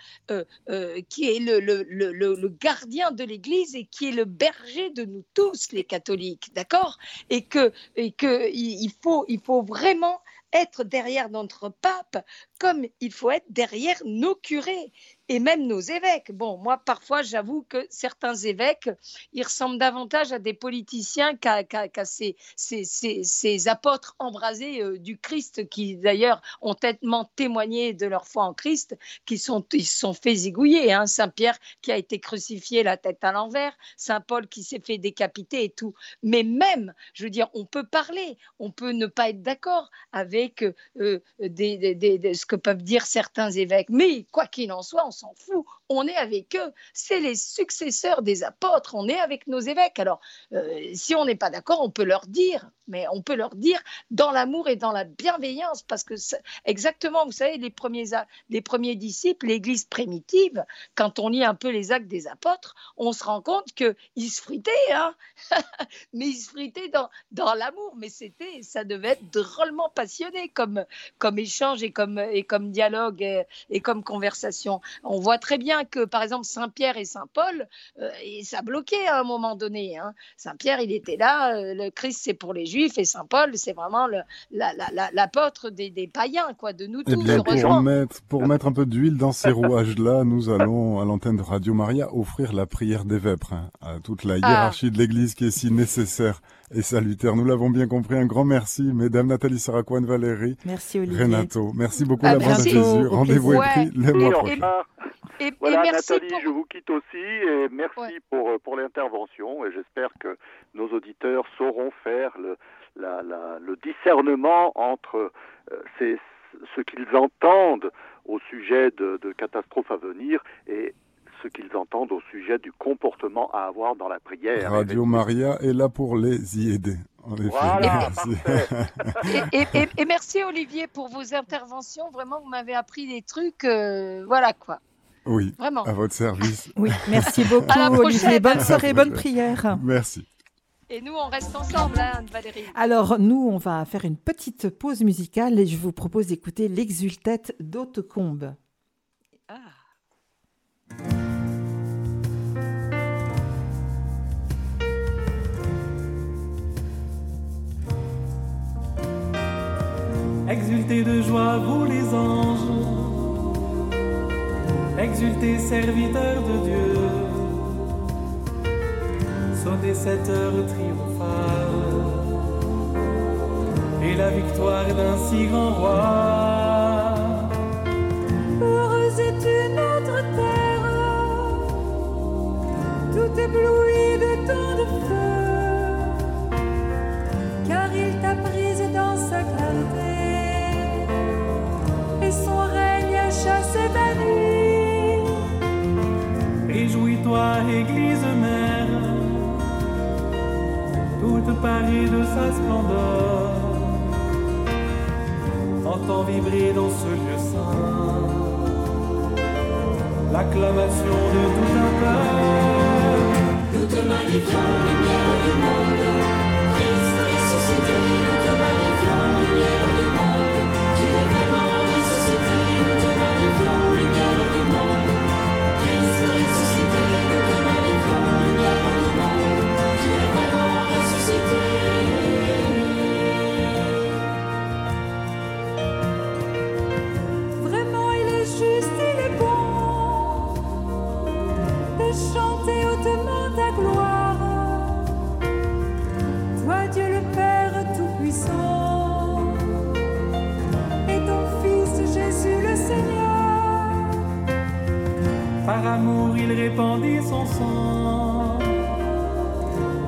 qui est le, gardien de l'Église et qui est le berger de nous tous, les catholiques, d'accord Et que, faut vraiment être derrière notre pape comme il faut être derrière nos curés et même nos évêques. Bon, moi, parfois, j'avoue que certains évêques, ils ressemblent davantage à des politiciens qu'à ces, apôtres embrasés euh, du Christ, qui d'ailleurs ont tellement témoigné de leur foi en Christ, qu'ils sont, ils sont fait zigouiller. Hein. Saint-Pierre qui a été crucifié la tête à l'envers, Saint-Paul qui s'est fait décapiter et tout. Mais même, je veux dire, on peut parler, on peut ne pas être d'accord avec euh, ce que peuvent dire certains évêques. Mais quoi qu'il en soit, on s'en fout. On est avec eux. C'est les successeurs des apôtres. On est avec nos évêques. Alors, euh, si on n'est pas d'accord, on peut leur dire, mais on peut leur dire dans l'amour et dans la bienveillance, parce que exactement, vous savez, les premiers, les premiers disciples, l'Église primitive, quand on lit un peu les actes des apôtres, on se rend compte qu'ils se fritaient, hein mais ils se fritaient dans, l'amour. Mais c'était, ça devait être drôlement passionné comme, échange et comme dialogue et, comme conversation. On voit très bien que, par exemple, Saint-Pierre et Saint-Paul, euh, ça bloquait à un moment donné. Hein. Saint-Pierre, il était là, euh, le Christ, c'est pour les Juifs, et Saint-Paul, c'est vraiment l'apôtre des, des, païens, quoi, de nous eh tous. pour, mettre, pour mettre un peu d'huile dans ces rouages-là, nous allons, à l'antenne de Radio Maria, offrir la prière des vêpres hein, à toute la ah. hiérarchie de l'Église qui est si nécessaire et salutaire. Nous l'avons bien compris. Un grand merci, mesdames Nathalie Saracoine, Valérie, merci Olivier. Renato. Merci beaucoup, la bande Jésus. Rendez-vous est pris le mois prochain. Et, voilà, Nathalie, je vous quitte aussi et merci pour, pour l'intervention et j'espère que nos auditeurs sauront faire le, la, la, le discernement entre euh, ce qu'ils entendent au sujet de, de catastrophes à venir et ce qu'ils entendent au sujet du comportement à avoir dans la prière. Radio Maria est là pour les y aider. Voilà, et, et, et, merci Olivier pour vos interventions. Vraiment, vous m'avez appris des trucs. Euh, voilà quoi. Oui, Vraiment. à votre service. Oui, merci beaucoup Olivier. Bonne soirée, bonne prière. Merci. Et nous, on reste ensemble, hein, Valérie. Alors, nous, on va faire une petite pause musicale et je vous propose d'écouter l'Exultette d'Hautecombe. Ah. Exultez de joie, vous les anges, Exultez, serviteurs de Dieu, sonnez cette heure triomphale, et la victoire d'un si grand roi. Heureuse est notre terre, tout éblouie de tant de feu, parée de sa splendeur. Entends vibrer dans ce lieu saint l'acclamation de tout un peuple. Nous te magnifions, lumière du monde. Christ ressuscité, nous te magnifions, lumière du monde. Tu es vraiment ressuscité, nous te magnifions, lumière du monde.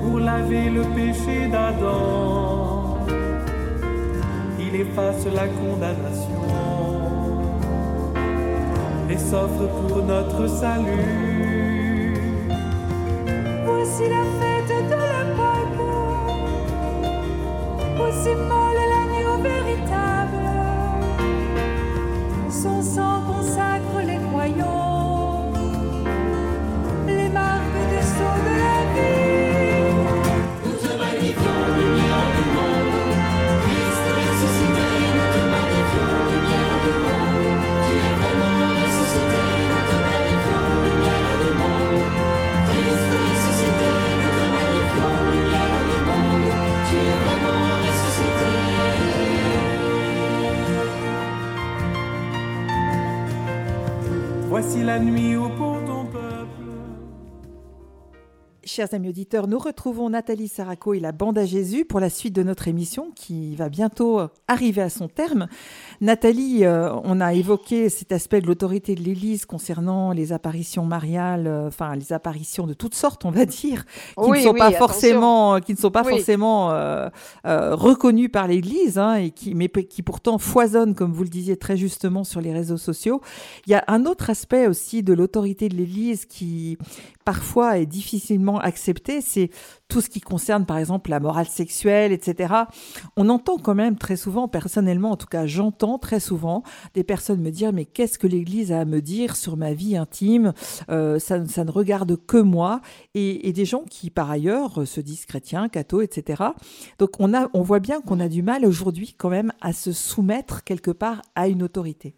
Pour laver le péché d'Adam. Il efface la condamnation et s'offre pour notre salut. Voici la nuit Chers amis auditeurs, nous retrouvons Nathalie Saraco et la bande à Jésus pour la suite de notre émission qui va bientôt arriver à son terme. Nathalie, euh, on a évoqué cet aspect de l'autorité de l'Église concernant les apparitions mariales, euh, enfin les apparitions de toutes sortes, on va dire, qui Oui, ne sont oui, pas forcément, qui ne sont pas Oui. forcément euh, euh, reconnues par l'Église, hein, et qui, mais qui pourtant foisonnent, comme vous le disiez très justement, sur les réseaux sociaux. Il y a un autre aspect aussi de l'autorité de l'Église qui parfois est difficilement accepté, c'est tout ce qui concerne par exemple la morale sexuelle, etc. On entend quand même très souvent, personnellement en tout cas j'entends très souvent des personnes me dire mais qu'est-ce que l'Église a à me dire sur ma vie intime? Euh, ça, ne regarde que moi et, et des gens qui par ailleurs se disent chrétiens, cathos, etc. Donc on, a, on voit bien qu'on a du mal aujourd'hui quand même à se soumettre quelque part à une autorité.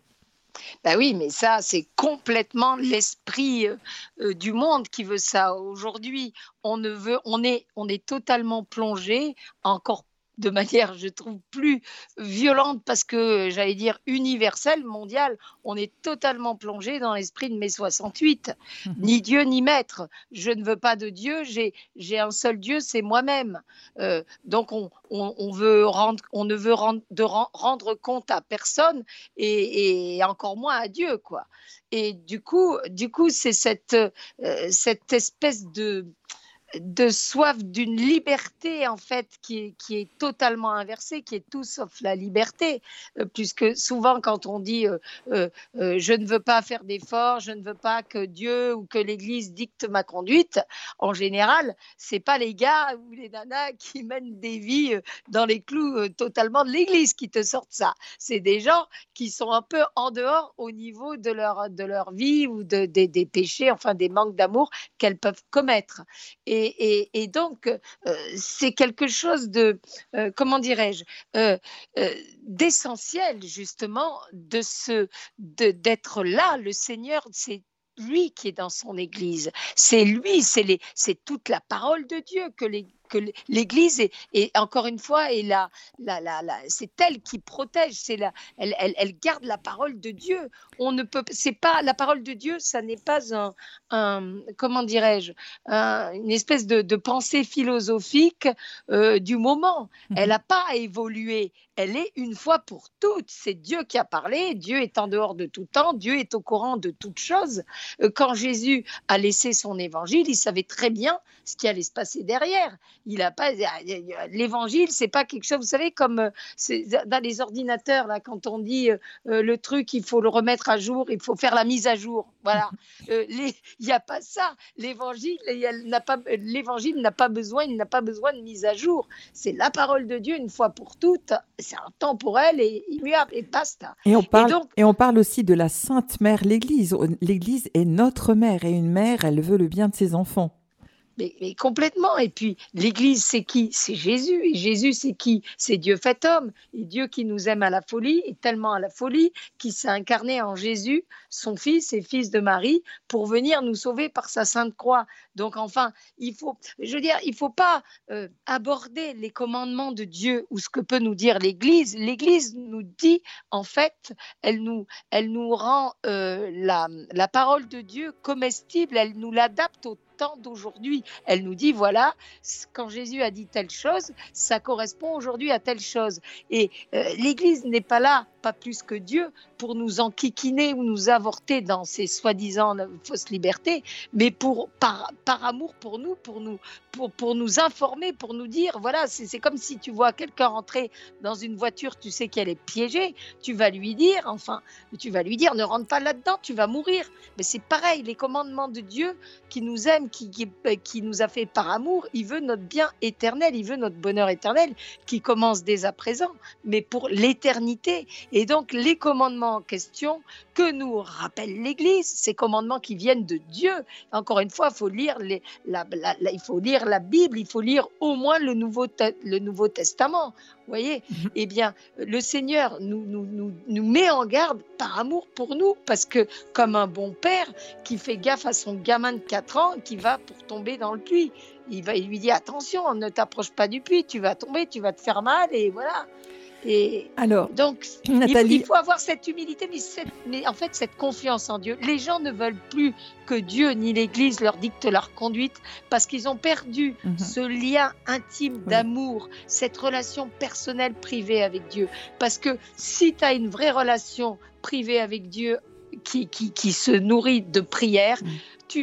Ben oui, mais ça, c'est complètement l'esprit euh, euh, du monde qui veut ça. Aujourd'hui, on ne veut, on est, on est totalement plongé encore de manière, je trouve, plus violente parce que, j'allais dire, universelle, mondiale, on est totalement plongé dans l'esprit de mai 68. Ni Dieu, ni maître. Je ne veux pas de Dieu, j'ai un seul Dieu, c'est moi-même. Euh, donc, on, on, on veut rendre, on ne veut rendre, de ren- rendre compte à personne et, et encore moins à Dieu, quoi. Et du coup, du coup, c'est cette, euh, cette espèce de de soif d'une liberté en fait qui est, qui est totalement inversée, qui est tout sauf la liberté, Euh, puisque souvent quand on dit euh, euh, je ne veux pas faire d'efforts, je ne veux pas que Dieu ou que l'Église dicte ma conduite, en général, c'est pas les gars ou les nanas qui mènent des vies dans les clous totalement de l'Église qui te sortent ça. C'est des gens qui sont un peu en dehors au niveau de leur, de leur vie ou de, des- des péchés, enfin des manques d'amour qu'elles peuvent commettre. Et, et- donc, euh, c'est quelque chose de, euh, comment dirais-je, euh, d'essentiel justement de ce, d'être là. Le Seigneur, c'est lui qui est dans son Église. C'est lui, c'est toute la parole de Dieu que les que l'Église est, est, encore une fois est la, la, la, la- c'est elle qui protège, c'est la, elle, elle, elle garde la parole de Dieu. On ne peut, c'est pas la parole de Dieu, ça n'est pas un, un comment dirais-je, un- une espèce de, de pensée philosophique euh, du moment. Mhm. Elle n'a pas évolué. Elle est une fois pour toutes. C'est Dieu qui a parlé. Dieu est en dehors de tout temps. Dieu est au courant de toutes choses. Euh, Quand Jésus a laissé son évangile, il savait très bien ce qui allait se passer derrière. Il a pas l'évangile, c'est pas quelque chose. Vous savez comme euh, dans les ordinateurs là, quand on dit euh, euh, le truc, il faut le remettre à jour, il faut faire la mise à jour. Voilà. Il n'y a pas ça. L'évangile, il n'a pas l'évangile n'a pas besoin, il n'a pas besoin de mise à jour. C'est la parole de Dieu une fois pour toutes. C'est intemporel et immuable et basta. Et on parle, et, donc- on parle aussi de la Sainte Mère, l'Église. L'Église est notre mère et une mère, elle veut le bien de ses enfants. Mais, complètement. Et puis, l'Église, c'est qui? C'est Jésus. Et Jésus, c'est qui? C'est Dieu fait homme. Et Dieu qui nous aime à la folie, et tellement à la folie, qui s'est incarné en Jésus, son fils et fils de Marie, pour venir nous sauver par sa sainte croix. Donc, enfin, il faut, je veux dire, il faut pas euh, aborder les commandements de Dieu ou ce que peut nous dire l'Église. L'Église nous dit, en fait, elle nous, elle nous rend euh, la, la parole de Dieu comestible, elle nous l'adapte au d'aujourd'hui. Elle nous dit, voilà, quand Jésus a dit telle chose, ça correspond aujourd'hui à telle chose. Et euh, l'Église n'est pas là, pas plus que Dieu, pour nous enquiquiner ou nous avorter dans ces soi-disant fausses libertés, mais pour, par, par amour pour nous, pour nous, pour, pour nous informer, pour nous dire, voilà, c'est comme si tu vois quelqu'un rentrer dans une voiture, tu sais qu'elle est piégée, tu vas lui dire, enfin, tu vas lui dire, ne rentre pas là-dedans, tu vas mourir. Mais c'est pareil, les commandements de Dieu qui nous aime, qui, qui, qui nous a fait par amour, il veut notre bien éternel, il veut notre bonheur éternel qui commence dès à présent, mais pour l'éternité. Et donc les commandements en question que nous rappelle l'Église, ces commandements qui viennent de Dieu. Encore une fois, il faut lire les, la, la- la- il faut lire la Bible, il faut lire au moins le Nouveau, Te- le Nouveau Testament. Vous voyez? Eh bien, le Seigneur nous, nous, nous, nous met en garde par amour pour nous, parce que comme un bon père qui fait gaffe à son gamin de 4 ans qui va pour tomber dans le puits, il, va, il lui dit attention, ne t'approche pas du puits, tu vas tomber, tu vas te faire mal, et voilà. Et Alors, donc, il faut, Nathalie, il faut avoir cette humilité, mais, cette- mais en fait, cette confiance en Dieu. Les gens ne veulent plus que Dieu ni l'Église leur dictent leur conduite parce qu'ils ont perdu Mhm. ce lien intime d'amour, cette relation personnelle privée avec Dieu. Parce que si tu as une vraie relation privée avec Dieu qui, qui, qui se nourrit de prière, Mhm.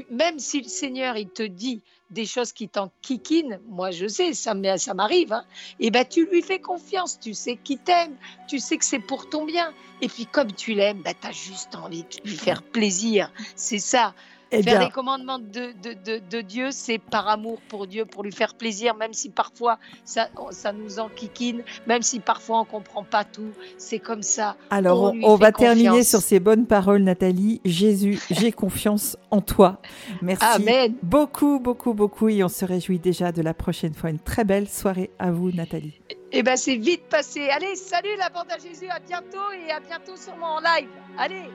Même si le Seigneur il te dit des choses qui t'enquiquinent, moi je sais, ça m'arrive, hein, et ben tu lui fais confiance, tu sais qu'il t'aime, tu sais que c'est pour ton bien. Et puis comme tu l'aimes, ben, tu as juste envie de lui faire plaisir. C'est ça. Eh Faire bien, les commandements de, de, de, de Dieu, c'est par amour pour Dieu, pour lui faire plaisir, même si parfois ça, ça nous enquiquine, même si parfois on comprend pas tout. C'est comme ça. alors on va terminer sur ces bonnes paroles, Nathalie. Jésus, j'ai confiance en toi. Merci Amen. beaucoup, beaucoup, beaucoup. Et on se réjouit déjà de la prochaine fois. Une très belle soirée à vous, Nathalie. Et ben c'est vite passé. Allez, salut la bande à Jésus, à bientôt et à bientôt sûrement en live. Allez.